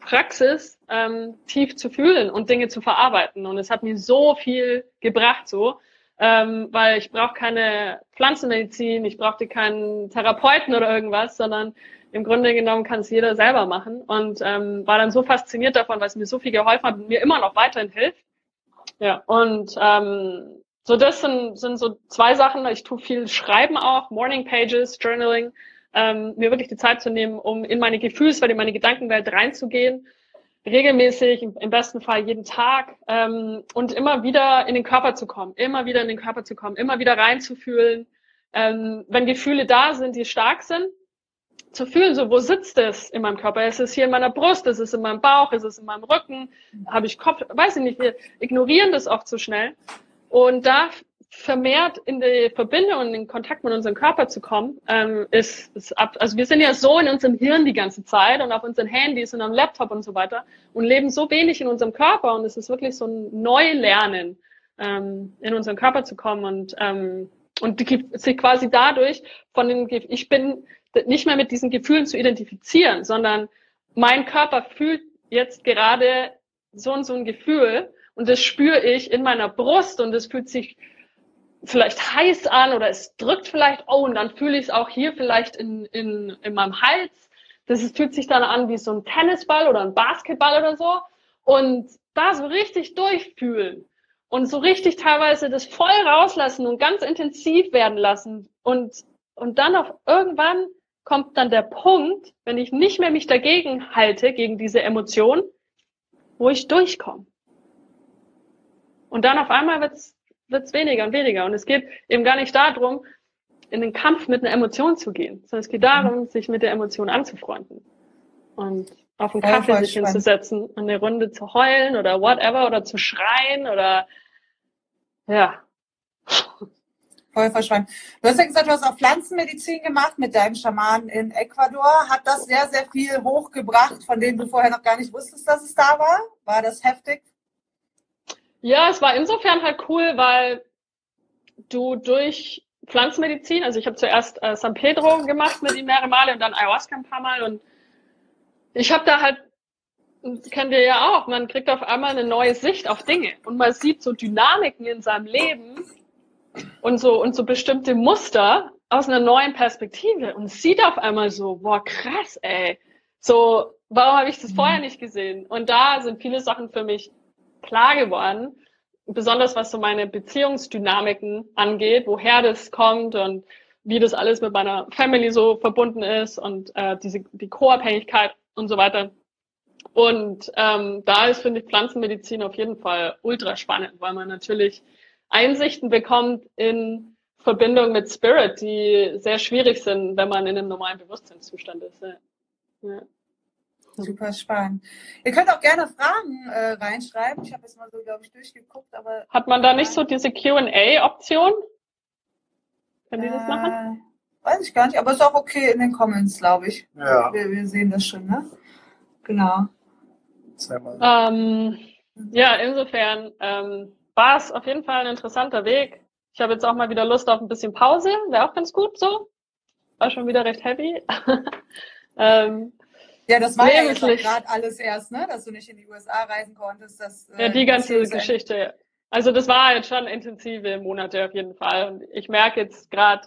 Praxis, ähm, tief zu fühlen und Dinge zu verarbeiten und es hat mir so viel gebracht so, ähm, weil ich brauche keine Pflanzenmedizin, ich brauchte keinen Therapeuten oder irgendwas, sondern im Grunde genommen kann es jeder selber machen und ähm, war dann so fasziniert davon, weil es mir so viel geholfen hat und mir immer noch weiterhin hilft. Ja, und ähm, so das sind, sind so zwei Sachen. Ich tue viel Schreiben auch, Morning Pages, Journaling, ähm, mir wirklich die Zeit zu nehmen, um in meine Gefühlswelt, in meine Gedankenwelt reinzugehen regelmäßig, im besten Fall jeden Tag ähm, und immer wieder in den Körper zu kommen, immer wieder in den Körper zu kommen, immer wieder reinzufühlen, ähm, wenn Gefühle da sind, die stark sind, zu fühlen, so wo sitzt es in meinem Körper? Ist es hier in meiner Brust? Ist es in meinem Bauch? Ist es in meinem Rücken? Habe ich Kopf? Weiß ich nicht. Wir ignorieren das oft zu so schnell. Und da vermehrt in die Verbindung und in Kontakt mit unserem Körper zu kommen, ähm, ist, ist ab, also wir sind ja so in unserem Hirn die ganze Zeit und auf unseren Handys und am Laptop und so weiter und leben so wenig in unserem Körper und es ist wirklich so ein Neulernen, ähm, in unseren Körper zu kommen und, ähm, und die, sich quasi dadurch von den, ich bin nicht mehr mit diesen Gefühlen zu identifizieren, sondern mein Körper fühlt jetzt gerade so und so ein Gefühl und das spüre ich in meiner Brust und es fühlt sich vielleicht heiß an oder es drückt vielleicht, oh, und dann fühle ich es auch hier vielleicht in, in, in meinem Hals. Das ist, fühlt sich dann an wie so ein Tennisball oder ein Basketball oder so. Und da so richtig durchfühlen und so richtig teilweise das voll rauslassen und ganz intensiv werden lassen. Und, und dann auf irgendwann kommt dann der Punkt, wenn ich nicht mehr mich dagegen halte, gegen diese Emotion, wo ich durchkomme. Und dann auf einmal wird's wird es weniger und weniger. Und es geht eben gar nicht darum, in den Kampf mit einer Emotion zu gehen, sondern es geht darum, mhm. sich mit der Emotion anzufreunden. Und auf einen Kaffee sich spannend. hinzusetzen, eine Runde zu heulen oder whatever oder zu schreien oder ja. Voll verschwunden. Du hast ja gesagt, du hast auch Pflanzenmedizin gemacht mit deinem Schamanen in Ecuador. Hat das sehr, sehr viel hochgebracht, von dem du vorher noch gar nicht wusstest, dass es da war? War das heftig? Ja, es war insofern halt cool, weil du durch Pflanzenmedizin, also ich habe zuerst äh, San Pedro gemacht mit ihm mehrere Male und dann Ayahuasca ein paar Mal und ich habe da halt, das kennen wir ja auch, man kriegt auf einmal eine neue Sicht auf Dinge und man sieht so Dynamiken in seinem Leben und so und so bestimmte Muster aus einer neuen Perspektive und sieht auf einmal so, boah krass, ey, so warum habe ich das vorher mhm. nicht gesehen? Und da sind viele Sachen für mich klar geworden, besonders was so meine Beziehungsdynamiken angeht, woher das kommt und wie das alles mit meiner Family so verbunden ist und äh, diese die Co-Abhängigkeit und so weiter. Und ähm, da ist, finde ich, Pflanzenmedizin auf jeden Fall ultra spannend, weil man natürlich Einsichten bekommt in Verbindung mit Spirit, die sehr schwierig sind, wenn man in einem normalen Bewusstseinszustand ist. Ja. ja. Super spannend. Ihr könnt auch gerne Fragen äh, reinschreiben. Ich habe jetzt mal so, glaube ich, durchgeguckt, aber. Hat man da nicht so diese QA-Option? Können die äh, das machen? Weiß ich gar nicht, aber ist auch okay in den Comments, glaube ich. Ja. Wir, wir, sehen das schon, ne? Genau. Ähm, ja, insofern ähm, war es auf jeden Fall ein interessanter Weg. Ich habe jetzt auch mal wieder Lust auf ein bisschen Pause. Wäre auch ganz gut so. War schon wieder recht heavy. ähm, ja, das war ja gerade alles erst, ne? dass du nicht in die USA reisen konntest. Das, ja, die äh, ganze Geschichte. Also das war jetzt schon intensive Monate auf jeden Fall. Und ich merke jetzt gerade,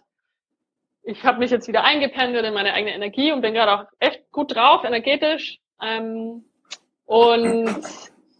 ich habe mich jetzt wieder eingependelt in meine eigene Energie und bin gerade auch echt gut drauf, energetisch. Ähm, und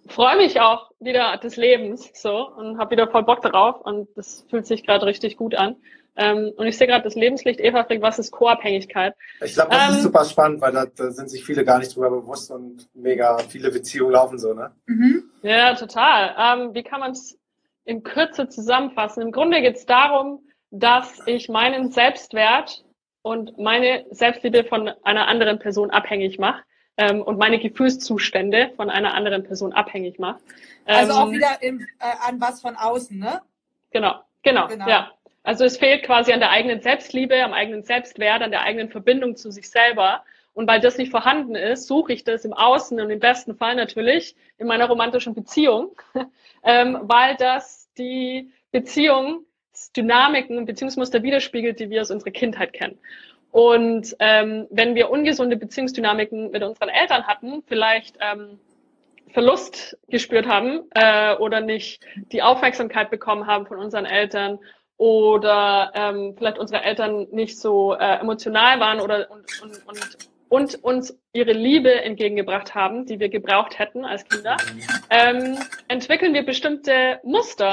freue mich auch wieder des Lebens so und habe wieder voll Bock drauf und das fühlt sich gerade richtig gut an. Ähm, und ich sehe gerade das Lebenslicht, Eva fragt, was ist Co-Abhängigkeit? Ich glaube, das ähm, ist super spannend, weil da, da, sind sich viele gar nicht drüber bewusst und mega viele Beziehungen laufen so, ne? Mhm. Ja, total. Ähm, wie kann man es in Kürze zusammenfassen? Im Grunde geht es darum, dass ich meinen Selbstwert und meine Selbstliebe von einer anderen Person abhängig mache ähm, und meine Gefühlszustände von einer anderen Person abhängig mache. also auch ähm, wieder im, äh, an was von außen, ne? Genau, genau, genau. ja. Also es fehlt quasi an der eigenen Selbstliebe, am eigenen Selbstwert, an der eigenen Verbindung zu sich selber. Und weil das nicht vorhanden ist, suche ich das im Außen und im besten Fall natürlich in meiner romantischen Beziehung, ähm, weil das die Beziehungsdynamiken, Beziehungsmuster widerspiegelt, die wir aus unserer Kindheit kennen. Und ähm, wenn wir ungesunde Beziehungsdynamiken mit unseren Eltern hatten, vielleicht ähm, Verlust gespürt haben äh, oder nicht die Aufmerksamkeit bekommen haben von unseren Eltern oder ähm, vielleicht unsere Eltern nicht so äh, emotional waren oder und, und, und, und uns ihre Liebe entgegengebracht haben, die wir gebraucht hätten als Kinder, ähm, entwickeln wir bestimmte Muster,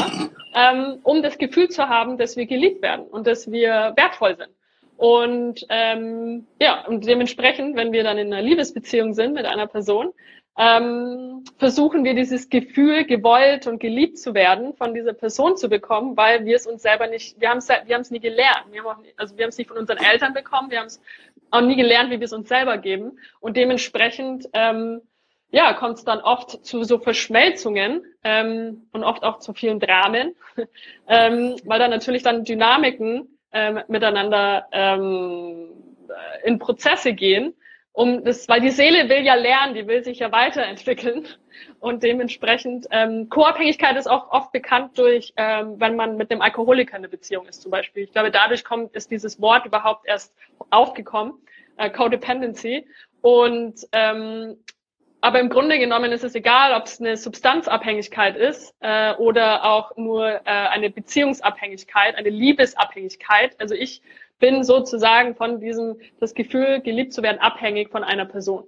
ähm, um das Gefühl zu haben, dass wir geliebt werden und dass wir wertvoll sind. Und ähm, ja, und dementsprechend, wenn wir dann in einer Liebesbeziehung sind mit einer Person, ähm, versuchen wir dieses Gefühl, gewollt und geliebt zu werden, von dieser Person zu bekommen, weil wir es uns selber nicht, wir haben es wir haben es nie gelernt. Wir haben auch, also wir haben es nicht von unseren Eltern bekommen, wir haben es auch nie gelernt, wie wir es uns selber geben. Und dementsprechend ähm, ja, kommt es dann oft zu so Verschmelzungen ähm, und oft auch zu vielen Dramen, ähm, weil da natürlich dann Dynamiken ähm, miteinander ähm, in Prozesse gehen, um das, weil die Seele will ja lernen, die will sich ja weiterentwickeln und dementsprechend ähm, Co-Abhängigkeit ist auch oft bekannt durch, ähm, wenn man mit dem Alkoholiker in eine Beziehung ist zum Beispiel. Ich glaube, dadurch kommt ist dieses Wort überhaupt erst aufgekommen, äh, Codependency und ähm, aber im Grunde genommen ist es egal, ob es eine Substanzabhängigkeit ist äh, oder auch nur äh, eine Beziehungsabhängigkeit, eine Liebesabhängigkeit. Also ich bin sozusagen von diesem, das Gefühl, geliebt zu werden, abhängig von einer Person.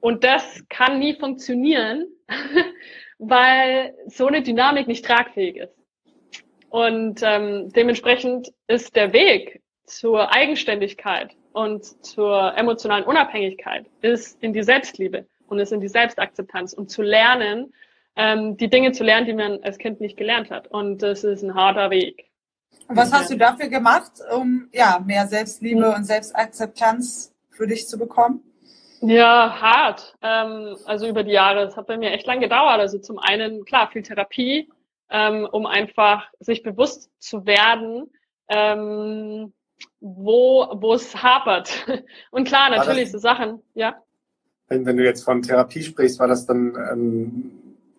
Und das kann nie funktionieren, weil so eine Dynamik nicht tragfähig ist. Und ähm, dementsprechend ist der Weg zur Eigenständigkeit und zur emotionalen Unabhängigkeit ist in die Selbstliebe und ist in die Selbstakzeptanz und zu lernen, ähm, die Dinge zu lernen, die man als Kind nicht gelernt hat. Und das ist ein harter Weg. Und was hast du dafür gemacht, um ja mehr Selbstliebe und Selbstakzeptanz für dich zu bekommen? Ja, hart. Ähm, also über die Jahre. Es hat bei mir echt lang gedauert. Also zum einen, klar, viel Therapie, ähm, um einfach sich bewusst zu werden, ähm, wo, wo es hapert. Und klar, natürlich so Sachen, ja. Wenn, wenn du jetzt von Therapie sprichst, war das dann ähm,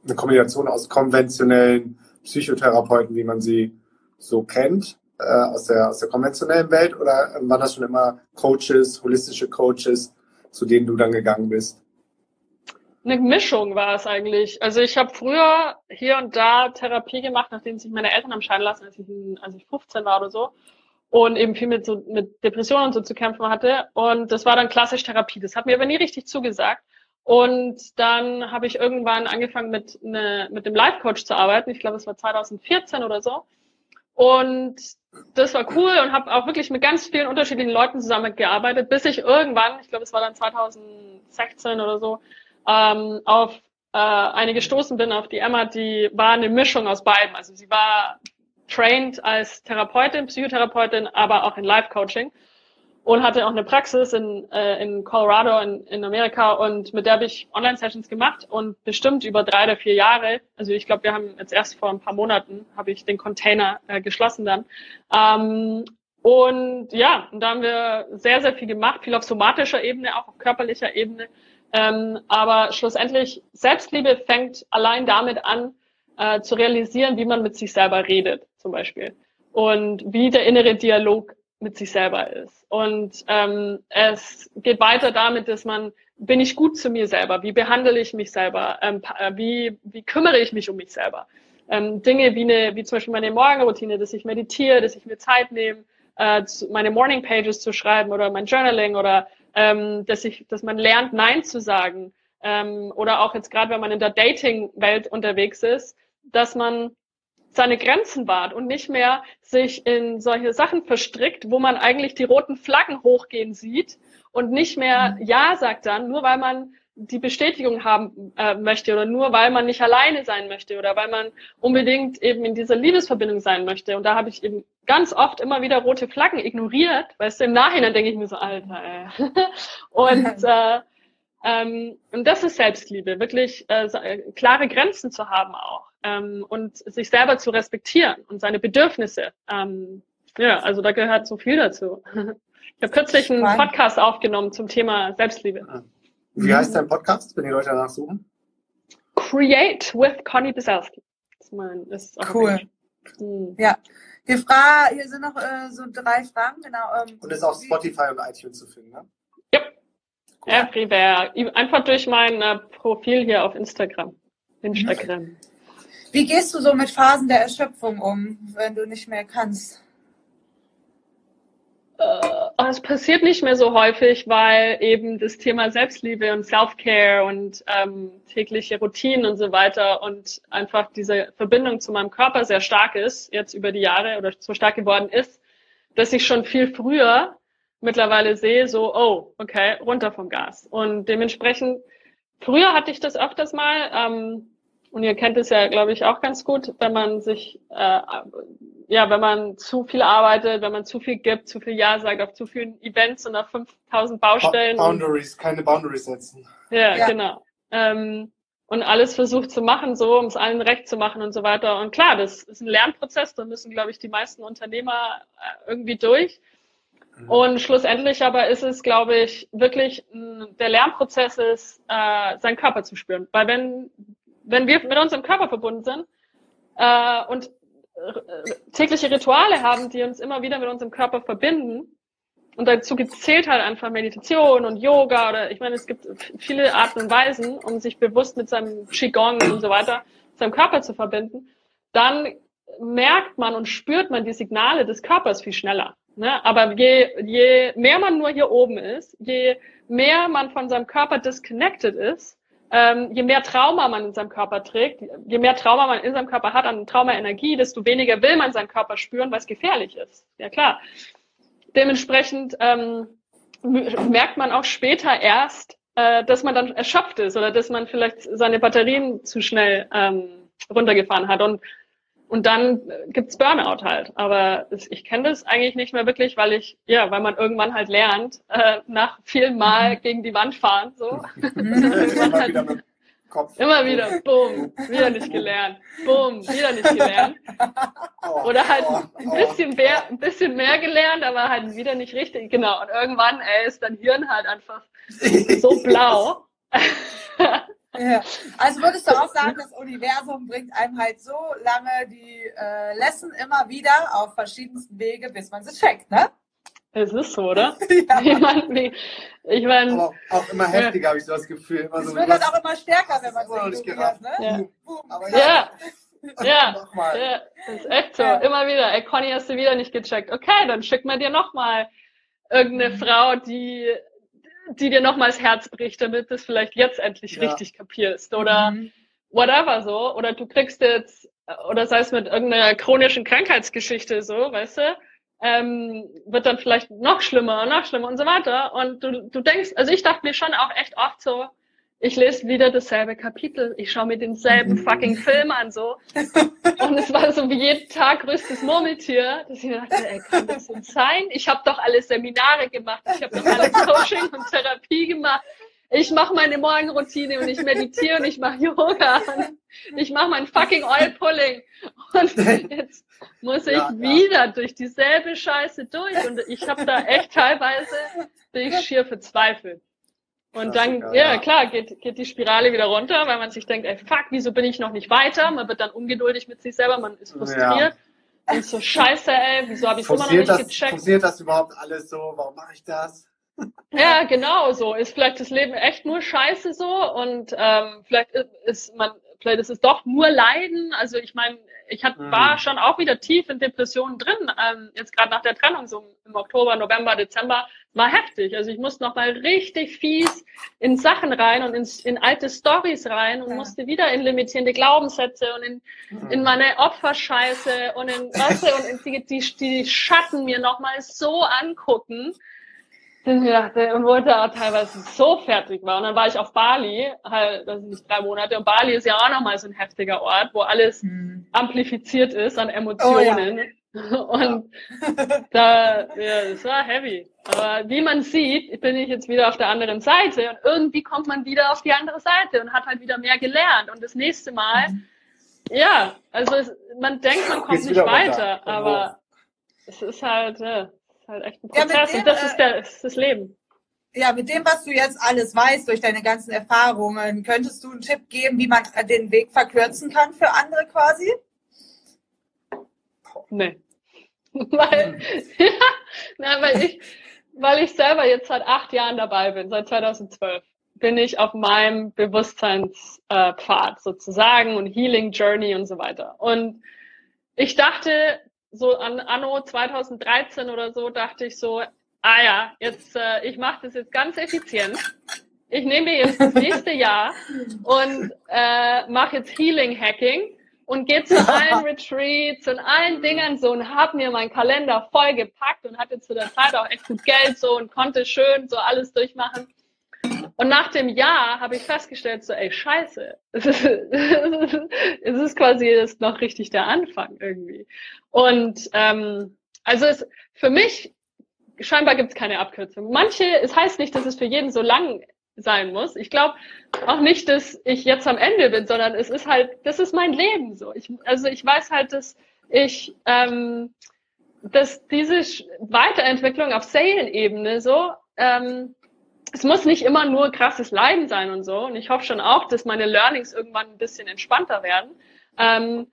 eine Kombination aus konventionellen Psychotherapeuten, wie man sie so kennt äh, aus, der, aus der konventionellen Welt oder waren das schon immer Coaches, holistische Coaches, zu denen du dann gegangen bist? Eine Mischung war es eigentlich. Also ich habe früher hier und da Therapie gemacht, nachdem sich meine Eltern haben scheiden lassen, als ich, als ich 15 war oder so und eben viel mit so mit Depressionen und so zu kämpfen hatte. Und das war dann klassisch Therapie. Das hat mir aber nie richtig zugesagt. Und dann habe ich irgendwann angefangen mit, ne, mit dem Life Coach zu arbeiten. Ich glaube, es war 2014 oder so. Und das war cool und habe auch wirklich mit ganz vielen unterschiedlichen Leuten zusammengearbeitet, bis ich irgendwann, ich glaube, es war dann 2016 oder so, ähm, auf äh, eine gestoßen bin, auf die Emma, die war eine Mischung aus beiden. Also sie war trained als Therapeutin, Psychotherapeutin, aber auch in Life-Coaching und hatte auch eine Praxis in, äh, in Colorado in, in Amerika und mit der habe ich Online-Sessions gemacht und bestimmt über drei oder vier Jahre, also ich glaube, wir haben jetzt erst vor ein paar Monaten, habe ich den Container äh, geschlossen dann. Ähm, und ja, und da haben wir sehr, sehr viel gemacht, viel auf somatischer Ebene, auch auf körperlicher Ebene. Ähm, aber schlussendlich, Selbstliebe fängt allein damit an, äh, zu realisieren, wie man mit sich selber redet, zum Beispiel. Und wie der innere Dialog mit sich selber ist. Und ähm, es geht weiter damit, dass man, bin ich gut zu mir selber? Wie behandle ich mich selber? Ähm, äh, wie, wie kümmere ich mich um mich selber? Ähm, Dinge wie, eine, wie zum Beispiel meine Morgenroutine, dass ich meditiere, dass ich mir Zeit nehme, äh, meine Morning Pages zu schreiben oder mein Journaling oder ähm, dass ich, dass man lernt, Nein zu sagen. Ähm, oder auch jetzt gerade, wenn man in der Dating-Welt unterwegs ist, dass man seine Grenzen wahrt und nicht mehr sich in solche Sachen verstrickt, wo man eigentlich die roten Flaggen hochgehen sieht und nicht mehr mhm. Ja sagt dann, nur weil man die Bestätigung haben äh, möchte oder nur weil man nicht alleine sein möchte oder weil man unbedingt eben in dieser Liebesverbindung sein möchte. Und da habe ich eben ganz oft immer wieder rote Flaggen ignoriert, weil es im Nachhinein denke ich mir so, Alter, ey. und äh, ähm, und das ist Selbstliebe, wirklich äh, äh klare Grenzen zu haben auch ähm, und sich selber zu respektieren und seine Bedürfnisse. Ähm, ja, also da gehört so viel dazu. Ich habe kürzlich einen Podcast aufgenommen zum Thema Selbstliebe. Ah. Wie heißt dein Podcast, wenn die Leute danach suchen? Create with Conny Bisalski. Das ist mein, das ist cool. Hm. Ja. Hier, Fra hier sind noch äh, so drei Fragen, genau. Ähm, und ist auf Spotify und iTunes zu finden, ne? Ja. Cool. Everywhere. Einfach durch mein äh, Profil hier auf Instagram. Instagram. Wie gehst du so mit Phasen der Erschöpfung um, wenn du nicht mehr kannst? Äh, es passiert nicht mehr so häufig, weil eben das Thema Selbstliebe und Self-Care und ähm, tägliche Routinen und so weiter und einfach diese Verbindung zu meinem Körper sehr stark ist, jetzt über die Jahre oder so stark geworden ist, dass ich schon viel früher mittlerweile sehe, so, oh, okay, runter vom Gas. Und dementsprechend, früher hatte ich das öfters mal, ähm, und ihr kennt es ja, glaube ich, auch ganz gut, wenn man sich, äh, ja, wenn man zu viel arbeitet, wenn man zu viel gibt, zu viel Ja sagt auf zu vielen Events und auf 5000 Baustellen. Boundaries, keine Boundaries setzen. Ja, ja. genau. Ähm, und alles versucht zu machen, so, um es allen recht zu machen und so weiter. Und klar, das ist ein Lernprozess, da müssen, glaube ich, die meisten Unternehmer äh, irgendwie durch. Mhm. Und schlussendlich aber ist es, glaube ich, wirklich der Lernprozess ist, äh, seinen Körper zu spüren. Weil wenn wenn wir mit unserem Körper verbunden sind äh, und äh, tägliche Rituale haben, die uns immer wieder mit unserem Körper verbinden, und dazu gezählt halt einfach Meditation und Yoga oder ich meine, es gibt viele Arten und Weisen, um sich bewusst mit seinem Qigong und so weiter, seinem Körper zu verbinden, dann merkt man und spürt man die Signale des Körpers viel schneller. Ne? Aber je, je mehr man nur hier oben ist, je mehr man von seinem Körper disconnected ist, ähm, je mehr Trauma man in seinem Körper trägt, je mehr Trauma man in seinem Körper hat an Traumaenergie, desto weniger will man seinen Körper spüren, weil es gefährlich ist. Ja klar. Dementsprechend ähm, merkt man auch später erst, äh, dass man dann erschöpft ist oder dass man vielleicht seine Batterien zu schnell ähm, runtergefahren hat. Und und dann gibt's Burnout halt. Aber ich kenne das eigentlich nicht mehr wirklich, weil ich, ja, weil man irgendwann halt lernt, äh, nach vielen Mal mhm. gegen die Wand fahren, so. immer, halt, wieder immer wieder, bumm, wieder nicht gelernt, bumm, wieder nicht gelernt. Oder halt oh, ein bisschen mehr, ein bisschen mehr gelernt, aber halt wieder nicht richtig, genau. Und irgendwann, ey, ist dein Hirn halt einfach so blau. Ja. Also würdest du auch sagen, das Universum bringt einem halt so lange die äh, Lesson immer wieder auf verschiedensten Wege, bis man sie checkt, ne? Es ist so, oder? ja. Ich meine, ich mein, Aber auch immer heftiger, ja. habe ich so das Gefühl. Immer so es wird halt auch immer stärker, wenn man es ignoriert, ne? Ja. Aber ja. Ja, ja, ja, das ist echt so. Immer wieder, ey, Conny, hast du wieder nicht gecheckt. Okay, dann schick mal dir nochmal irgendeine mhm. Frau, die die dir nochmals Herz bricht, damit du es vielleicht jetzt endlich ja. richtig kapierst oder mhm. whatever so. Oder du kriegst jetzt, oder sei es mit irgendeiner chronischen Krankheitsgeschichte so, weißt du, ähm, wird dann vielleicht noch schlimmer, noch schlimmer und so weiter. Und du, du denkst, also ich dachte mir schon auch echt oft so, ich lese wieder dasselbe Kapitel, ich schaue mir denselben fucking Film an, so. Und es war so wie jeden Tag größtes Murmeltier, dass ich mir dachte, ey, kann das denn sein? Ich habe doch alle Seminare gemacht, ich habe doch alle Coaching und Therapie gemacht. Ich mache meine Morgenroutine und ich meditiere und ich mache Yoga und ich mache mein fucking Oil Pulling. Und jetzt muss ich ja, wieder ja. durch dieselbe Scheiße durch. Und ich habe da echt teilweise, bin ich schier verzweifelt. Und dann, ja, ja, klar, geht, geht die Spirale wieder runter, weil man sich denkt, ey, fuck, wieso bin ich noch nicht weiter? Man wird dann ungeduldig mit sich selber, man ist frustriert. Ja. Und so, scheiße, ey, wieso habe ich immer noch nicht das, gecheckt? Funktioniert das überhaupt alles so? Warum mache ich das? Ja, genau so. Ist vielleicht das Leben echt nur scheiße so und ähm, vielleicht ist man, vielleicht ist es doch nur Leiden. Also ich meine, ich hat, mhm. war schon auch wieder tief in Depressionen drin, ähm, jetzt gerade nach der Trennung, so im Oktober, November, Dezember, war heftig. Also ich musste noch mal richtig fies in Sachen rein und in, in alte Stories rein und ja. musste wieder in limitierende Glaubenssätze und in, mhm. in meine Opferscheiße und in, und in die, die, die Schatten mir noch mal so angucken dass ich dachte, und wollte auch teilweise so fertig war. Und dann war ich auf Bali, halt, das sind drei Monate. Und Bali ist ja auch nochmal so ein heftiger Ort, wo alles mhm. amplifiziert ist an Emotionen. Oh, ja. Und ja. da, ja, das war heavy. Aber wie man sieht, bin ich jetzt wieder auf der anderen Seite und irgendwie kommt man wieder auf die andere Seite und hat halt wieder mehr gelernt. Und das nächste Mal, mhm. ja, also es, man denkt, man kommt nicht weiter, aber es ist halt, ja, halt echt ein Prozess ja, dem, und das ist, der, ist das Leben. Ja, mit dem, was du jetzt alles weißt, durch deine ganzen Erfahrungen, könntest du einen Tipp geben, wie man den Weg verkürzen kann für andere quasi? Nee. weil, ja, na, weil, ich, weil ich selber jetzt seit acht Jahren dabei bin, seit 2012 bin ich auf meinem Bewusstseinspfad äh, sozusagen und Healing Journey und so weiter. Und ich dachte, so an Anno 2013 oder so, dachte ich so, ah ja, jetzt, äh, ich mache das jetzt ganz effizient. Ich nehme mir jetzt das nächste Jahr und äh, mache jetzt Healing Hacking und gehe zu allen Retreats und allen Dingen so und habe mir meinen Kalender voll gepackt und hatte zu der Zeit auch echt gut Geld so und konnte schön so alles durchmachen. Und nach dem Jahr habe ich festgestellt, so, ey, scheiße, es ist, es ist quasi jetzt noch richtig der Anfang irgendwie. Und ähm, also es, für mich, scheinbar gibt es keine Abkürzung. Manche, es heißt nicht, dass es für jeden so lang sein muss. Ich glaube auch nicht, dass ich jetzt am Ende bin, sondern es ist halt, das ist mein Leben so. Ich, also ich weiß halt, dass ich, ähm, dass diese Weiterentwicklung auf Seelenebene so, ähm, es muss nicht immer nur krasses Leiden sein und so. Und ich hoffe schon auch, dass meine Learnings irgendwann ein bisschen entspannter werden. Ähm,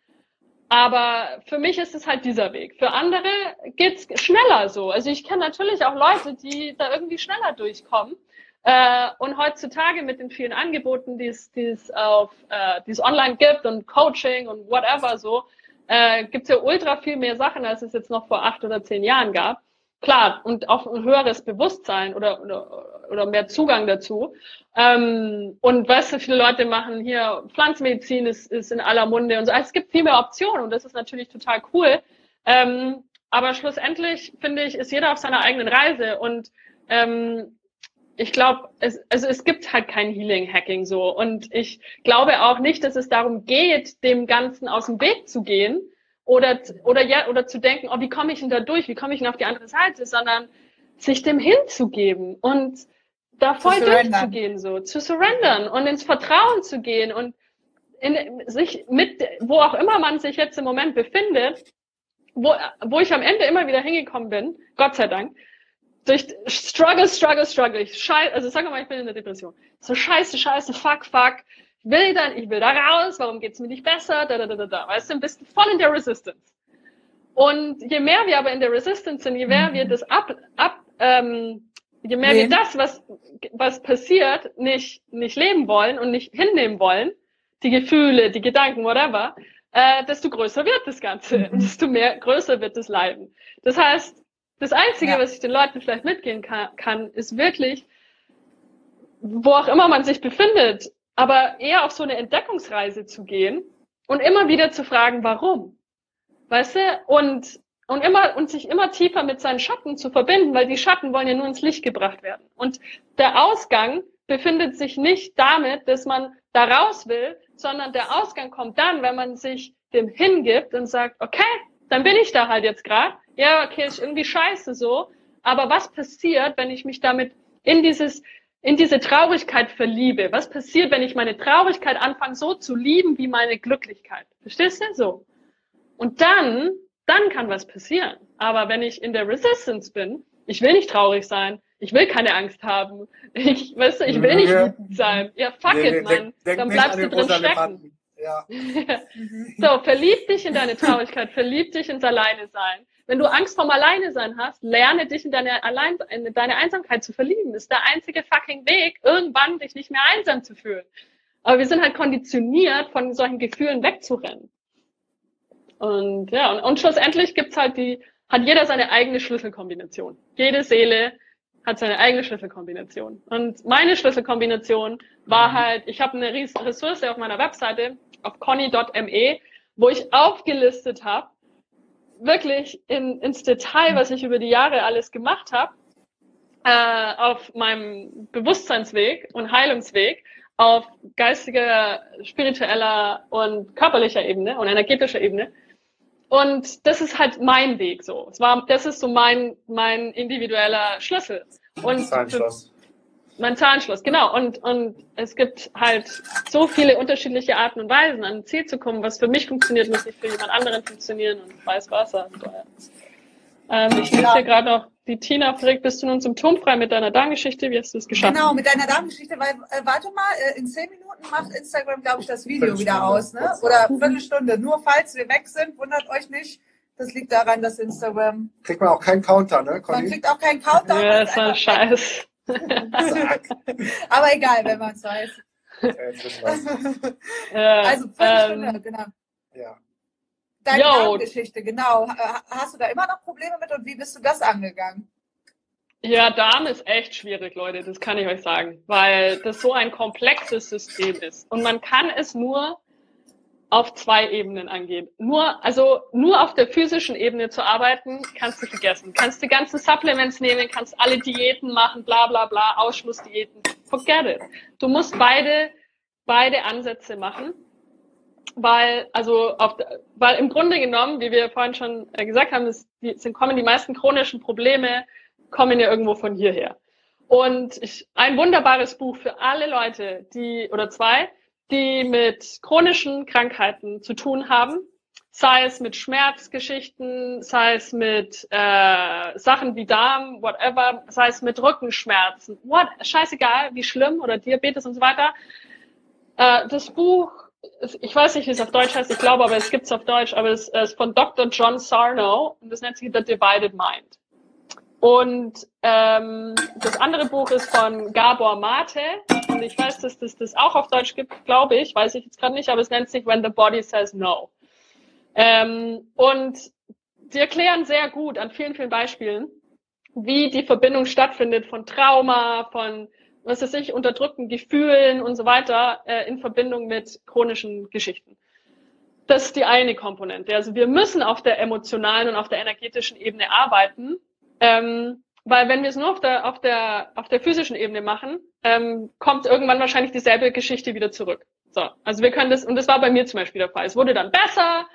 aber für mich ist es halt dieser Weg. Für andere geht's schneller so. Also ich kenne natürlich auch Leute, die da irgendwie schneller durchkommen. Äh, und heutzutage mit den vielen Angeboten, die es, es äh, es online gibt und Coaching und whatever so, äh, es ja ultra viel mehr Sachen, als es jetzt noch vor acht oder zehn Jahren gab. Klar, und auch ein höheres Bewusstsein oder, oder, oder mehr Zugang dazu. Ähm, und weißt du, viele Leute machen hier Pflanzenmedizin ist, ist in aller Munde und so. Also es gibt viel mehr Optionen und das ist natürlich total cool. Ähm, aber schlussendlich finde ich, ist jeder auf seiner eigenen Reise und ähm, ich glaube, es, also es gibt halt kein Healing-Hacking so. Und ich glaube auch nicht, dass es darum geht, dem Ganzen aus dem Weg zu gehen oder, oder, ja, oder zu denken, oh, wie komme ich denn da durch? Wie komme ich denn auf die andere Seite? Sondern sich dem hinzugeben und da voll durchzugehen, so, zu surrendern und ins Vertrauen zu gehen und in, sich mit, wo auch immer man sich jetzt im Moment befindet, wo, wo ich am Ende immer wieder hingekommen bin, Gott sei Dank, durch Struggle, Struggle, Struggle. Ich scheiß, also sag mal, ich bin in der Depression. So scheiße, scheiße, fuck, fuck. Ich will dann, ich will da raus, warum geht's mir nicht besser? Da, da, da, da, da. Weißt du, bist du voll in der Resistance. Und je mehr wir aber in der Resistance sind, je mehr wir das ab, ab, ähm, je mehr nee. wir das, was, was passiert, nicht, nicht leben wollen und nicht hinnehmen wollen, die Gefühle, die Gedanken, whatever, äh, desto größer wird das Ganze und desto mehr größer wird das Leiden. Das heißt, das Einzige, ja. was ich den Leuten vielleicht mitgehen kann, kann, ist wirklich, wo auch immer man sich befindet, aber eher auf so eine Entdeckungsreise zu gehen und immer wieder zu fragen, warum. Weißt du? Und, und immer, und sich immer tiefer mit seinen Schatten zu verbinden, weil die Schatten wollen ja nur ins Licht gebracht werden. Und der Ausgang befindet sich nicht damit, dass man da raus will, sondern der Ausgang kommt dann, wenn man sich dem hingibt und sagt, okay, dann bin ich da halt jetzt gerade ja, okay, ist irgendwie scheiße so. Aber was passiert, wenn ich mich damit in dieses, in diese Traurigkeit verliebe? Was passiert, wenn ich meine Traurigkeit anfange so zu lieben wie meine Glücklichkeit? Verstehst du? So. Und dann, dann kann was passieren. Aber wenn ich in der Resistance bin, ich will nicht traurig sein, ich will keine Angst haben, ich, weißt du, ich will nicht wütend sein. Ja, fuck nee, it, man. Dann bleibst du drin stecken. Ja. so, verlieb dich in deine Traurigkeit, verlieb dich ins Alleine sein. Wenn du Angst vorm Alleine sein hast, lerne dich in deine, Allein in deine Einsamkeit zu verlieben. Das ist der einzige fucking Weg, irgendwann dich nicht mehr einsam zu fühlen. Aber wir sind halt konditioniert, von solchen Gefühlen wegzurennen. Und ja, und, und schlussendlich gibt's halt die, hat jeder seine eigene Schlüsselkombination. Jede Seele hat seine eigene Schlüsselkombination. Und meine Schlüsselkombination war halt, ich habe eine Ressource auf meiner Webseite, auf conny.me, wo ich aufgelistet habe, wirklich in, ins Detail, was ich über die Jahre alles gemacht habe, äh, auf meinem Bewusstseinsweg und Heilungsweg, auf geistiger, spiritueller und körperlicher Ebene und energetischer Ebene. Und das ist halt mein Weg so. Es war, das ist so mein, mein individueller Schlüssel. Und Zahlenschloss. Mein Zahlenschloss, genau. Und, und es gibt halt so viele unterschiedliche Arten und Weisen, an ein Ziel zu kommen. Was für mich funktioniert, muss nicht für jemand anderen funktionieren und weiß was. Und, Ähm, ich lese hier gerade noch, die Tina fragt, bist du nun symptomfrei mit deiner Darmgeschichte? Wie hast du es geschafft? Genau, mit deiner Darmgeschichte, weil, äh, warte mal, äh, in zehn Minuten macht Instagram, glaube ich, das Video wieder aus, ne? Oder Viertelstunde. Nur falls wir weg sind, wundert euch nicht. Das liegt daran, dass Instagram. Kriegt man auch keinen Counter, ne? Conny? Man kriegt auch keinen Counter. Ja, das war Scheiß. Aber egal, wenn man es weiß. Ja, also Viertelstunde, ähm, genau. Ja. Deine Darmgeschichte, genau. Hast du da immer noch Probleme mit und wie bist du das angegangen? Ja, Darm ist echt schwierig, Leute, das kann ich euch sagen, weil das so ein komplexes System ist. Und man kann es nur auf zwei Ebenen angehen. Nur, also nur auf der physischen Ebene zu arbeiten, kannst du vergessen. Kannst die ganzen Supplements nehmen, kannst alle Diäten machen, bla bla bla, Ausschlussdiäten. Forget it. Du musst beide, beide Ansätze machen. Weil, also auf, weil im Grunde genommen, wie wir vorhin schon äh, gesagt haben, die, sind, kommen die meisten chronischen Probleme, kommen ja irgendwo von hierher. Und ich, ein wunderbares Buch für alle Leute, die, oder zwei, die mit chronischen Krankheiten zu tun haben, sei es mit Schmerzgeschichten, sei es mit äh, Sachen wie Darm, whatever, sei es mit Rückenschmerzen, what, scheißegal, wie schlimm oder Diabetes und so weiter. Äh, das Buch, ich weiß nicht, wie es auf Deutsch heißt, ich glaube, aber es gibt es auf Deutsch, aber es ist von Dr. John Sarno und das nennt sich The Divided Mind. Und ähm, das andere Buch ist von Gabor Mate. Und ich weiß, dass das das auch auf Deutsch gibt, glaube ich. Weiß ich jetzt gerade nicht, aber es nennt sich When the Body Says No. Ähm, und sie erklären sehr gut an vielen, vielen Beispielen, wie die Verbindung stattfindet von Trauma, von was weiß ich, unterdrückten Gefühlen und so weiter äh, in Verbindung mit chronischen Geschichten. Das ist die eine Komponente. Also wir müssen auf der emotionalen und auf der energetischen Ebene arbeiten, ähm, weil wenn wir es nur auf der, auf der, auf der physischen Ebene machen, ähm, kommt irgendwann wahrscheinlich dieselbe Geschichte wieder zurück. So, also wir können das, und das war bei mir zum Beispiel der Fall. Es wurde dann besser,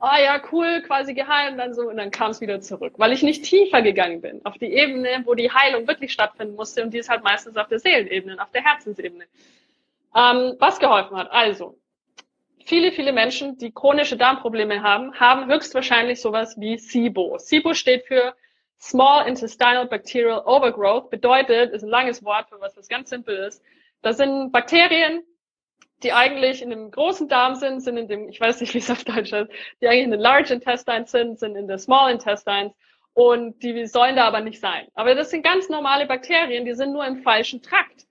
oh ja, cool, quasi geheilt, und dann so, und dann kam es wieder zurück, weil ich nicht tiefer gegangen bin, auf die Ebene, wo die Heilung wirklich stattfinden musste, und die ist halt meistens auf der Seelenebene, auf der Herzensebene. Ähm, was geholfen hat, also, viele, viele Menschen, die chronische Darmprobleme haben, haben höchstwahrscheinlich sowas wie SIBO. SIBO steht für Small Intestinal Bacterial Overgrowth bedeutet, ist ein langes Wort für was, was ganz simpel ist. Das sind Bakterien, die eigentlich in dem großen Darm sind, sind in dem, ich weiß nicht, wie es auf Deutsch ist, die eigentlich in den Large Intestines sind, sind in den Small Intestines und die sollen da aber nicht sein. Aber das sind ganz normale Bakterien, die sind nur im falschen Trakt.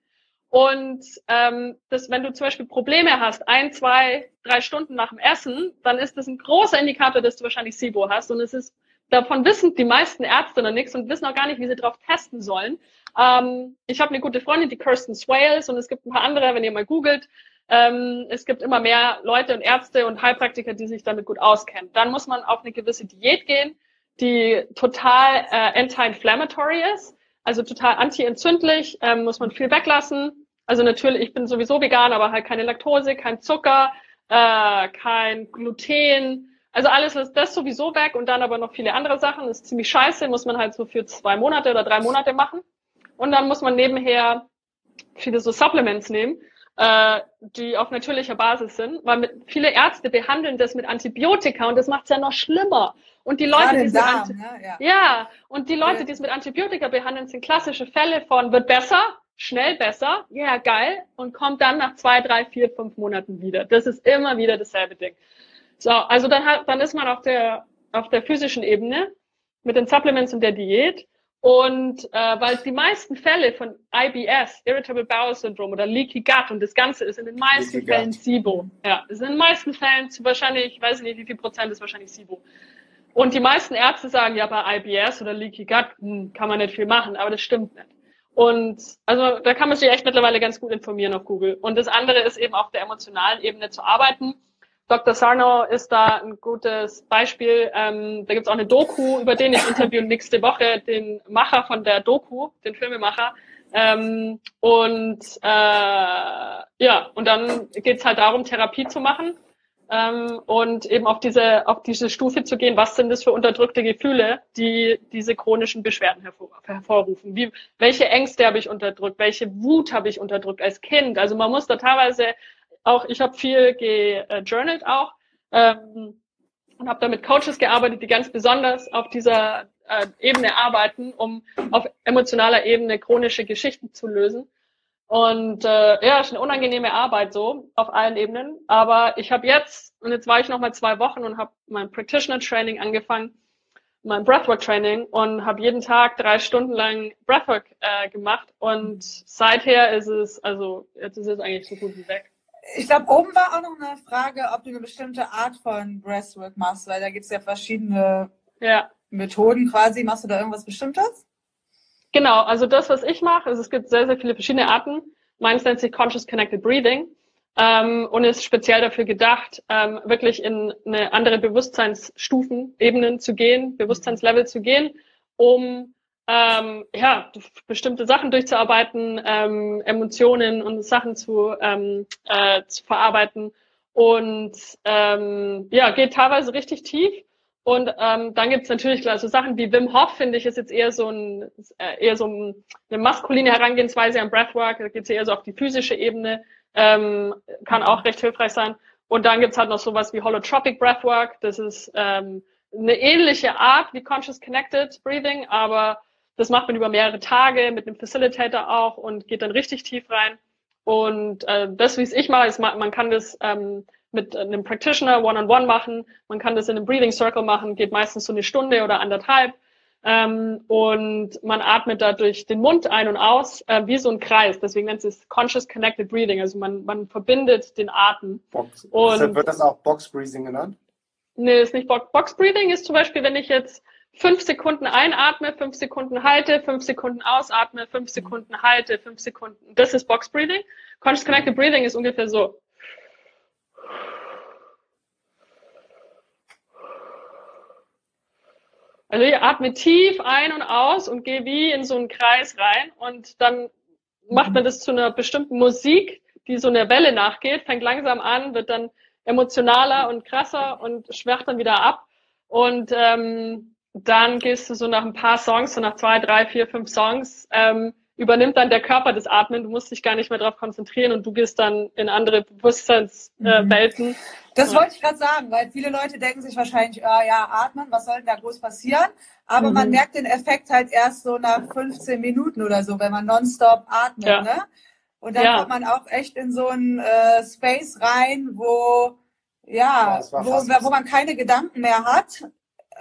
Und ähm, das, wenn du zum Beispiel Probleme hast, ein, zwei, drei Stunden nach dem Essen, dann ist das ein großer Indikator, dass du wahrscheinlich SIBO hast. Und es ist Davon wissen die meisten Ärzte noch nichts und wissen auch gar nicht, wie sie drauf testen sollen. Ähm, ich habe eine gute Freundin, die Kirsten Swales, und es gibt ein paar andere, wenn ihr mal googelt. Ähm, es gibt immer mehr Leute und Ärzte und Heilpraktiker, die sich damit gut auskennen. Dann muss man auf eine gewisse Diät gehen, die total äh, anti-inflammatory ist, also total anti-entzündlich, ähm, muss man viel weglassen. Also natürlich, ich bin sowieso vegan, aber halt keine Laktose, kein Zucker, äh, kein Gluten, also alles ist das sowieso weg und dann aber noch viele andere Sachen. Das ist ziemlich scheiße, muss man halt so für zwei Monate oder drei Monate machen. Und dann muss man nebenher viele so Supplements nehmen, äh, die auf natürlicher Basis sind, weil mit, viele Ärzte behandeln das mit Antibiotika und das macht es ja noch schlimmer. Und die Leute, die Darm, ne? ja. ja, und die Leute, die es mit Antibiotika behandeln, sind klassische Fälle von wird besser, schnell besser, ja yeah, geil, und kommt dann nach zwei, drei, vier, fünf Monaten wieder. Das ist immer wieder dasselbe Ding. So, also dann hat, dann ist man auf der, auf der physischen Ebene mit den Supplements und der Diät. Und äh, weil die meisten Fälle von IBS, Irritable Bowel Syndrome oder Leaky Gut und das Ganze ist in den meisten Leaky Fällen Gut. SIBO. Ja, ist in den meisten Fällen zu wahrscheinlich, ich weiß nicht, wie viel Prozent ist wahrscheinlich SIBO. Und die meisten Ärzte sagen ja bei IBS oder Leaky Gut hm, kann man nicht viel machen, aber das stimmt nicht. Und also da kann man sich echt mittlerweile ganz gut informieren auf Google. Und das andere ist eben auf der emotionalen Ebene zu arbeiten Dr. Sarno ist da ein gutes Beispiel. Ähm, da gibt es auch eine Doku, über den ich interviewe nächste Woche den Macher von der Doku, den Filmemacher. Ähm, und äh, ja, und dann geht es halt darum, Therapie zu machen ähm, und eben auf diese, auf diese Stufe zu gehen, was sind das für unterdrückte Gefühle, die diese chronischen Beschwerden hervor, hervorrufen. Wie, welche Ängste habe ich unterdrückt, welche Wut habe ich unterdrückt als Kind. Also man muss da teilweise auch, ich habe viel gejournalt auch ähm, und habe da mit Coaches gearbeitet, die ganz besonders auf dieser äh, Ebene arbeiten, um auf emotionaler Ebene chronische Geschichten zu lösen. Und äh, ja, ist eine unangenehme Arbeit so auf allen Ebenen. Aber ich habe jetzt, und jetzt war ich noch mal zwei Wochen und habe mein Practitioner-Training angefangen, mein Breathwork-Training und habe jeden Tag drei Stunden lang Breathwork äh, gemacht. Und seither ist es, also jetzt ist es eigentlich so gut wie weg. Ich glaube, oben war auch noch eine Frage, ob du eine bestimmte Art von Breathwork machst, weil da gibt es ja verschiedene ja. Methoden quasi. Machst du da irgendwas Bestimmtes? Genau, also das, was ich mache, also es gibt sehr, sehr viele verschiedene Arten. Meins nennt sich Conscious Connected Breathing ähm, und ist speziell dafür gedacht, ähm, wirklich in eine andere Bewusstseinsstufen, Ebenen zu gehen, Bewusstseinslevel zu gehen, um ähm, ja, bestimmte Sachen durchzuarbeiten, ähm, Emotionen und Sachen zu, ähm, äh, zu verarbeiten und ähm, ja, geht teilweise richtig tief und ähm, dann gibt's natürlich klar so Sachen wie Wim Hof, finde ich, ist jetzt eher so ein äh, eher so ein, eine maskuline Herangehensweise am Breathwork. Da geht's eher so auf die physische Ebene, ähm, kann auch recht hilfreich sein. Und dann gibt's halt noch sowas wie Holotropic Breathwork. Das ist ähm, eine ähnliche Art wie Conscious Connected Breathing, aber das macht man über mehrere Tage mit einem Facilitator auch und geht dann richtig tief rein. Und äh, das, wie es ich mache, ist, man kann das ähm, mit einem Practitioner one-on-one -on -one machen. Man kann das in einem Breathing Circle machen, geht meistens so eine Stunde oder anderthalb. Ähm, und man atmet da durch den Mund ein und aus, äh, wie so ein Kreis. Deswegen nennt es Conscious Connected Breathing. Also man, man verbindet den Atem. Box. Und Deshalb wird das auch Box Breathing genannt? Nee, ist nicht Box. Box Breathing ist zum Beispiel, wenn ich jetzt fünf Sekunden einatme, fünf Sekunden halte, fünf Sekunden ausatme, fünf Sekunden halte, fünf Sekunden. Das ist Box Breathing. Conscious Connected Breathing ist ungefähr so. Also ich atme tief ein und aus und gehe wie in so einen Kreis rein und dann macht man das zu einer bestimmten Musik, die so einer Welle nachgeht, fängt langsam an, wird dann emotionaler und krasser und schwächt dann wieder ab. Und ähm, dann gehst du so nach ein paar Songs, so nach zwei, drei, vier, fünf Songs, ähm, übernimmt dann der Körper das Atmen. Du musst dich gar nicht mehr darauf konzentrieren und du gehst dann in andere Bewusstseinswelten. Äh, das wollte ich gerade sagen, weil viele Leute denken sich wahrscheinlich, ah, ja, atmen, was soll denn da groß passieren? Aber mhm. man merkt den Effekt halt erst so nach 15 Minuten oder so, wenn man nonstop atmet. Ja. Ne? Und dann ja. kommt man auch echt in so einen äh, Space rein, wo ja, wo, wo man keine Gedanken mehr hat.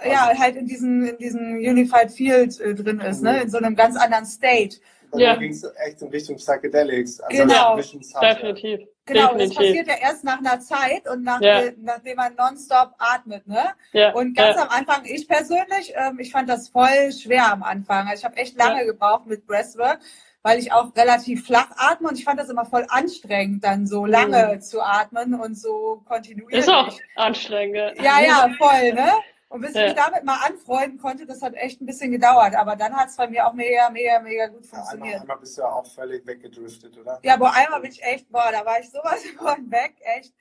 Ja, halt in diesem in diesen Unified Field äh, drin ist, ne? Mhm. in so einem ganz anderen State. Und ja. ging es echt in Richtung Psychedelics. Also genau, definitiv. Genau, Definitiv. das passiert ja erst nach einer Zeit und nach, ja. nachdem man nonstop atmet, ne? Ja. Und ganz ja. am Anfang, ich persönlich, ähm, ich fand das voll schwer am Anfang. Also ich habe echt lange gebraucht mit Breathwork, weil ich auch relativ flach atme und ich fand das immer voll anstrengend, dann so lange mhm. zu atmen und so kontinuierlich. Ist auch anstrengend. Ja, ja, voll, ne? Und bis ich mich damit mal anfreunden konnte, das hat echt ein bisschen gedauert. Aber dann hat es bei mir auch mega, mega, mega gut funktioniert. Ja, einmal, bist du ja auch völlig weggedriftet, oder? Ja, aber einmal bin ich echt, boah, da war ich sowas von weg, echt.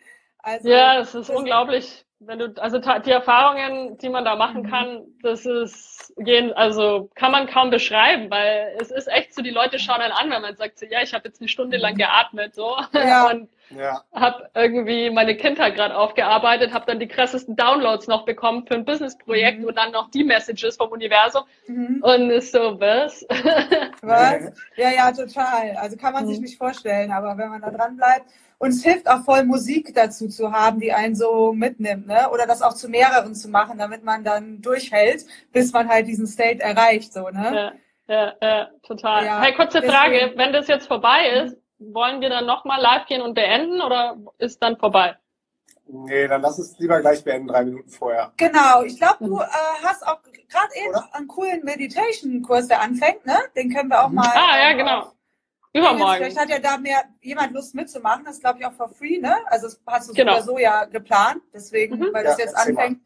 Also, ja, das ist unglaublich. Wenn du, also die Erfahrungen, die man da machen mhm. kann, das ist gehen, also kann man kaum beschreiben, weil es ist echt so, die Leute schauen dann an, wenn man sagt so, ja, ich habe jetzt eine Stunde lang mhm. geatmet so ja. und ja. habe irgendwie meine Kindheit gerade aufgearbeitet, habe dann die krassesten Downloads noch bekommen für ein Businessprojekt mhm. und dann noch die Messages vom Universum mhm. und ist so was. Was? Ja, ja, total. Also kann man mhm. sich nicht vorstellen, aber wenn man da dran bleibt und es hilft auch voll, Musik dazu zu haben, die einen so mitnimmt, ne? Oder das auch zu mehreren zu machen, damit man dann durchhält, bis man halt diesen State erreicht, so, ne? Ja, ja, ja total. Ja, hey, kurze Frage. Deswegen, Wenn das jetzt vorbei ist, wollen wir dann nochmal live gehen und beenden oder ist dann vorbei? Nee, dann lass es lieber gleich beenden, drei Minuten vorher. Genau, ich glaube, du äh, hast auch gerade eben Oder? einen coolen Meditation-Kurs, der anfängt, ne? Den können wir auch mhm. mal. Ah, ja, genau. Übermorgen. Vielleicht hat ja da mehr jemand Lust mitzumachen. Das glaube ich auch for free, ne? Also das hast du genau. so ja geplant. Deswegen, mhm. weil das ja, jetzt anfängt.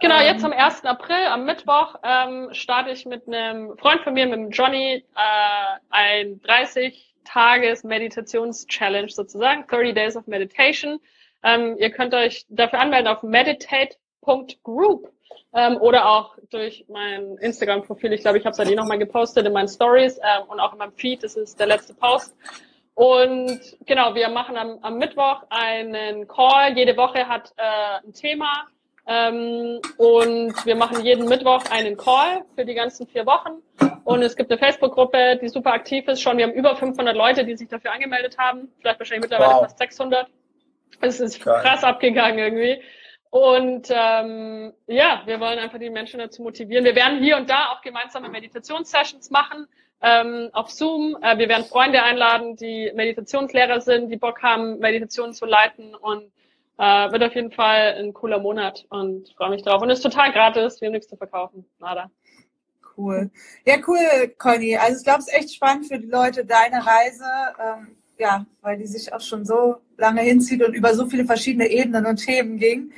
Genau, ähm, jetzt am 1. April, am Mittwoch, ähm, starte ich mit einem Freund von mir, mit dem Johnny, äh, ein 30-Tages-Meditations-Challenge sozusagen, 30 Days of Meditation. Ähm, ihr könnt euch dafür anmelden auf meditate.group ähm, oder auch durch mein Instagram-Profil. Ich glaube, ich habe es ja eh nochmal gepostet in meinen Stories ähm, und auch in meinem Feed. Das ist der letzte Post. Und genau, wir machen am, am Mittwoch einen Call. Jede Woche hat äh, ein Thema. Ähm, und wir machen jeden Mittwoch einen Call für die ganzen vier Wochen. Und es gibt eine Facebook-Gruppe, die super aktiv ist. Schon, wir haben über 500 Leute, die sich dafür angemeldet haben. Vielleicht wahrscheinlich mittlerweile wow. fast 600. Es ist Geil. krass abgegangen irgendwie. Und ähm, ja, wir wollen einfach die Menschen dazu motivieren. Wir werden hier und da auch gemeinsame Meditationssessions machen ähm, auf Zoom. Äh, wir werden Freunde einladen, die Meditationslehrer sind, die Bock haben, Meditationen zu leiten und äh, wird auf jeden Fall ein cooler Monat und freue mich drauf. Und ist total gratis, wir haben nichts zu verkaufen. Nada. Cool. Ja, cool, Conny. Also ich glaube, es ist echt spannend für die Leute, deine Reise. Ähm, ja, weil die sich auch schon so lange hinzieht und über so viele verschiedene Ebenen und Themen ging.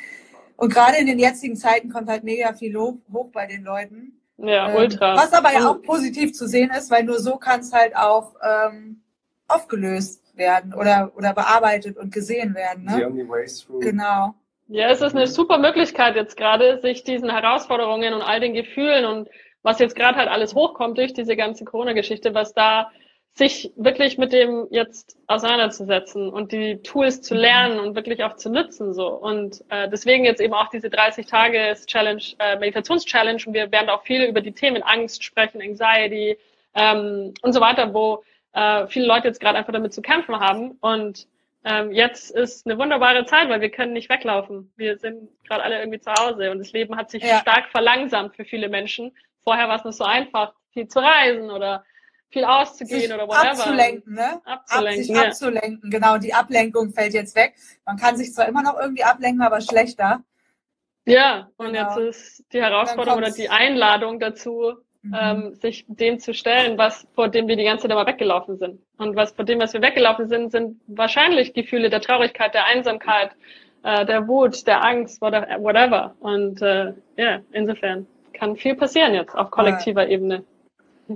Und gerade in den jetzigen Zeiten kommt halt mega viel hoch, hoch bei den Leuten. Ja, ähm, ultra. Was aber ja auch positiv zu sehen ist, weil nur so kann es halt auch ähm, aufgelöst werden oder, oder bearbeitet und gesehen werden. Ne? The only way through. Genau. Ja, es ist eine super Möglichkeit jetzt gerade, sich diesen Herausforderungen und all den Gefühlen und was jetzt gerade halt alles hochkommt durch diese ganze Corona-Geschichte, was da sich wirklich mit dem jetzt auseinanderzusetzen und die Tools zu mhm. lernen und wirklich auch zu nutzen so und äh, deswegen jetzt eben auch diese 30 Tage Challenge äh, Meditations Challenge und wir werden auch viel über die Themen Angst sprechen Anxiety ähm, und so weiter wo äh, viele Leute jetzt gerade einfach damit zu kämpfen haben. Und ähm, jetzt ist eine wunderbare Zeit, weil wir können nicht weglaufen. Wir sind gerade alle irgendwie zu Hause und das Leben hat sich ja. stark verlangsamt für viele Menschen. Vorher war es nicht so einfach, viel zu reisen oder viel auszugehen sich oder whatever. Abzulenken, ne? Abzulenken, Ab, sich ja. abzulenken, genau. Die Ablenkung fällt jetzt weg. Man kann sich zwar immer noch irgendwie ablenken, aber schlechter. Ja, und genau. jetzt ist die Herausforderung oder die Einladung dazu, mhm. ähm, sich dem zu stellen, was vor dem wir die ganze Zeit immer weggelaufen sind. Und was vor dem, was wir weggelaufen sind, sind wahrscheinlich Gefühle der Traurigkeit, der Einsamkeit, äh, der Wut, der Angst, whatever. Und äh, ja, insofern kann viel passieren jetzt auf kollektiver ja. Ebene.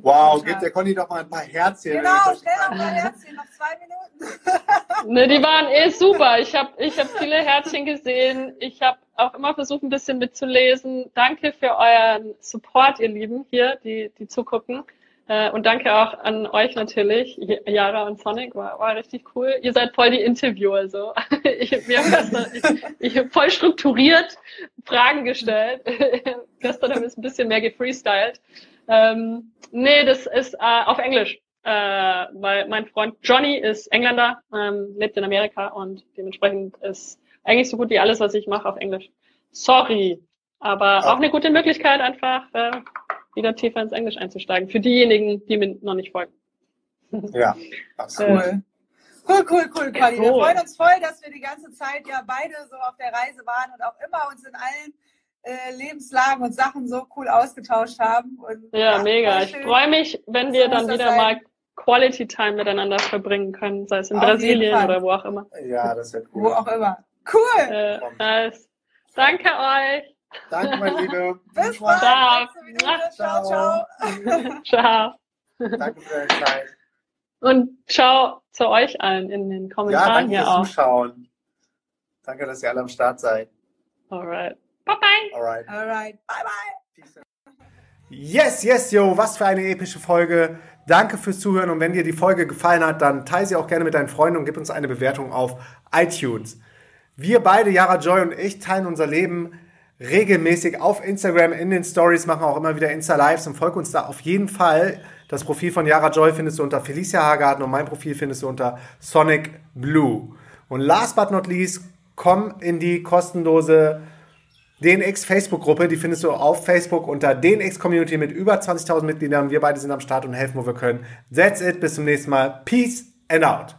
Wow, gib der Conny doch mal ein paar Herzchen. Genau, schnell noch ein paar Herzchen, noch zwei Minuten. ne, die waren eh super. Ich habe ich hab viele Herzchen gesehen. Ich habe auch immer versucht, ein bisschen mitzulesen. Danke für euren Support, ihr Lieben, hier, die, die zugucken. Äh, und danke auch an euch natürlich, Yara und Sonic, war, war richtig cool. Ihr seid voll die Interviewer, so. Ich, wir haben gestern, ich, ich voll strukturiert Fragen gestellt. gestern haben wir es ein bisschen mehr gefreestylt. Ähm, nee, das ist äh, auf Englisch, äh, weil mein Freund Johnny ist Engländer, ähm, lebt in Amerika und dementsprechend ist eigentlich so gut wie alles, was ich mache, auf Englisch. Sorry, aber auch eine gute Möglichkeit, einfach äh, wieder tiefer ins Englisch einzusteigen. Für diejenigen, die mir noch nicht folgen. Ja, absolut. Cool. Cool, cool, cool, Conny. Wir freuen uns voll, dass wir die ganze Zeit ja beide so auf der Reise waren und auch immer uns in allen äh, Lebenslagen und Sachen so cool ausgetauscht haben. Und, ja, ja, mega. Ich freue mich, wenn wir so dann wieder sein. mal Quality Time miteinander verbringen können, sei es in auf Brasilien oder wo auch immer. Ja, das wäre cool. Wo auch immer. Cool. Äh, nice. Danke euch. Danke, mein Liebe. Bis bald. Ciao. Ciao, ciao. ciao. Danke für deine Zeit. Und ciao zu euch allen in den Kommentaren ja, danke hier fürs auch. Zuschauen. Danke, dass ihr alle am Start seid. Alright. Bye bye. Alright. Alright. Bye bye. Yes, yes, yo, was für eine epische Folge. Danke fürs Zuhören und wenn dir die Folge gefallen hat, dann teile sie auch gerne mit deinen Freunden und gib uns eine Bewertung auf iTunes. Wir beide, Yara Joy und ich, teilen unser Leben regelmäßig auf Instagram in den Stories, machen auch immer wieder Insta-Lives und folg uns da auf jeden Fall. Das Profil von Yara Joy findest du unter Felicia Hagarten und mein Profil findest du unter Sonic Blue. Und last but not least, komm in die kostenlose DNX Facebook-Gruppe. Die findest du auf Facebook unter DNX Community mit über 20.000 Mitgliedern. Wir beide sind am Start und helfen, wo wir können. That's it. Bis zum nächsten Mal. Peace and out.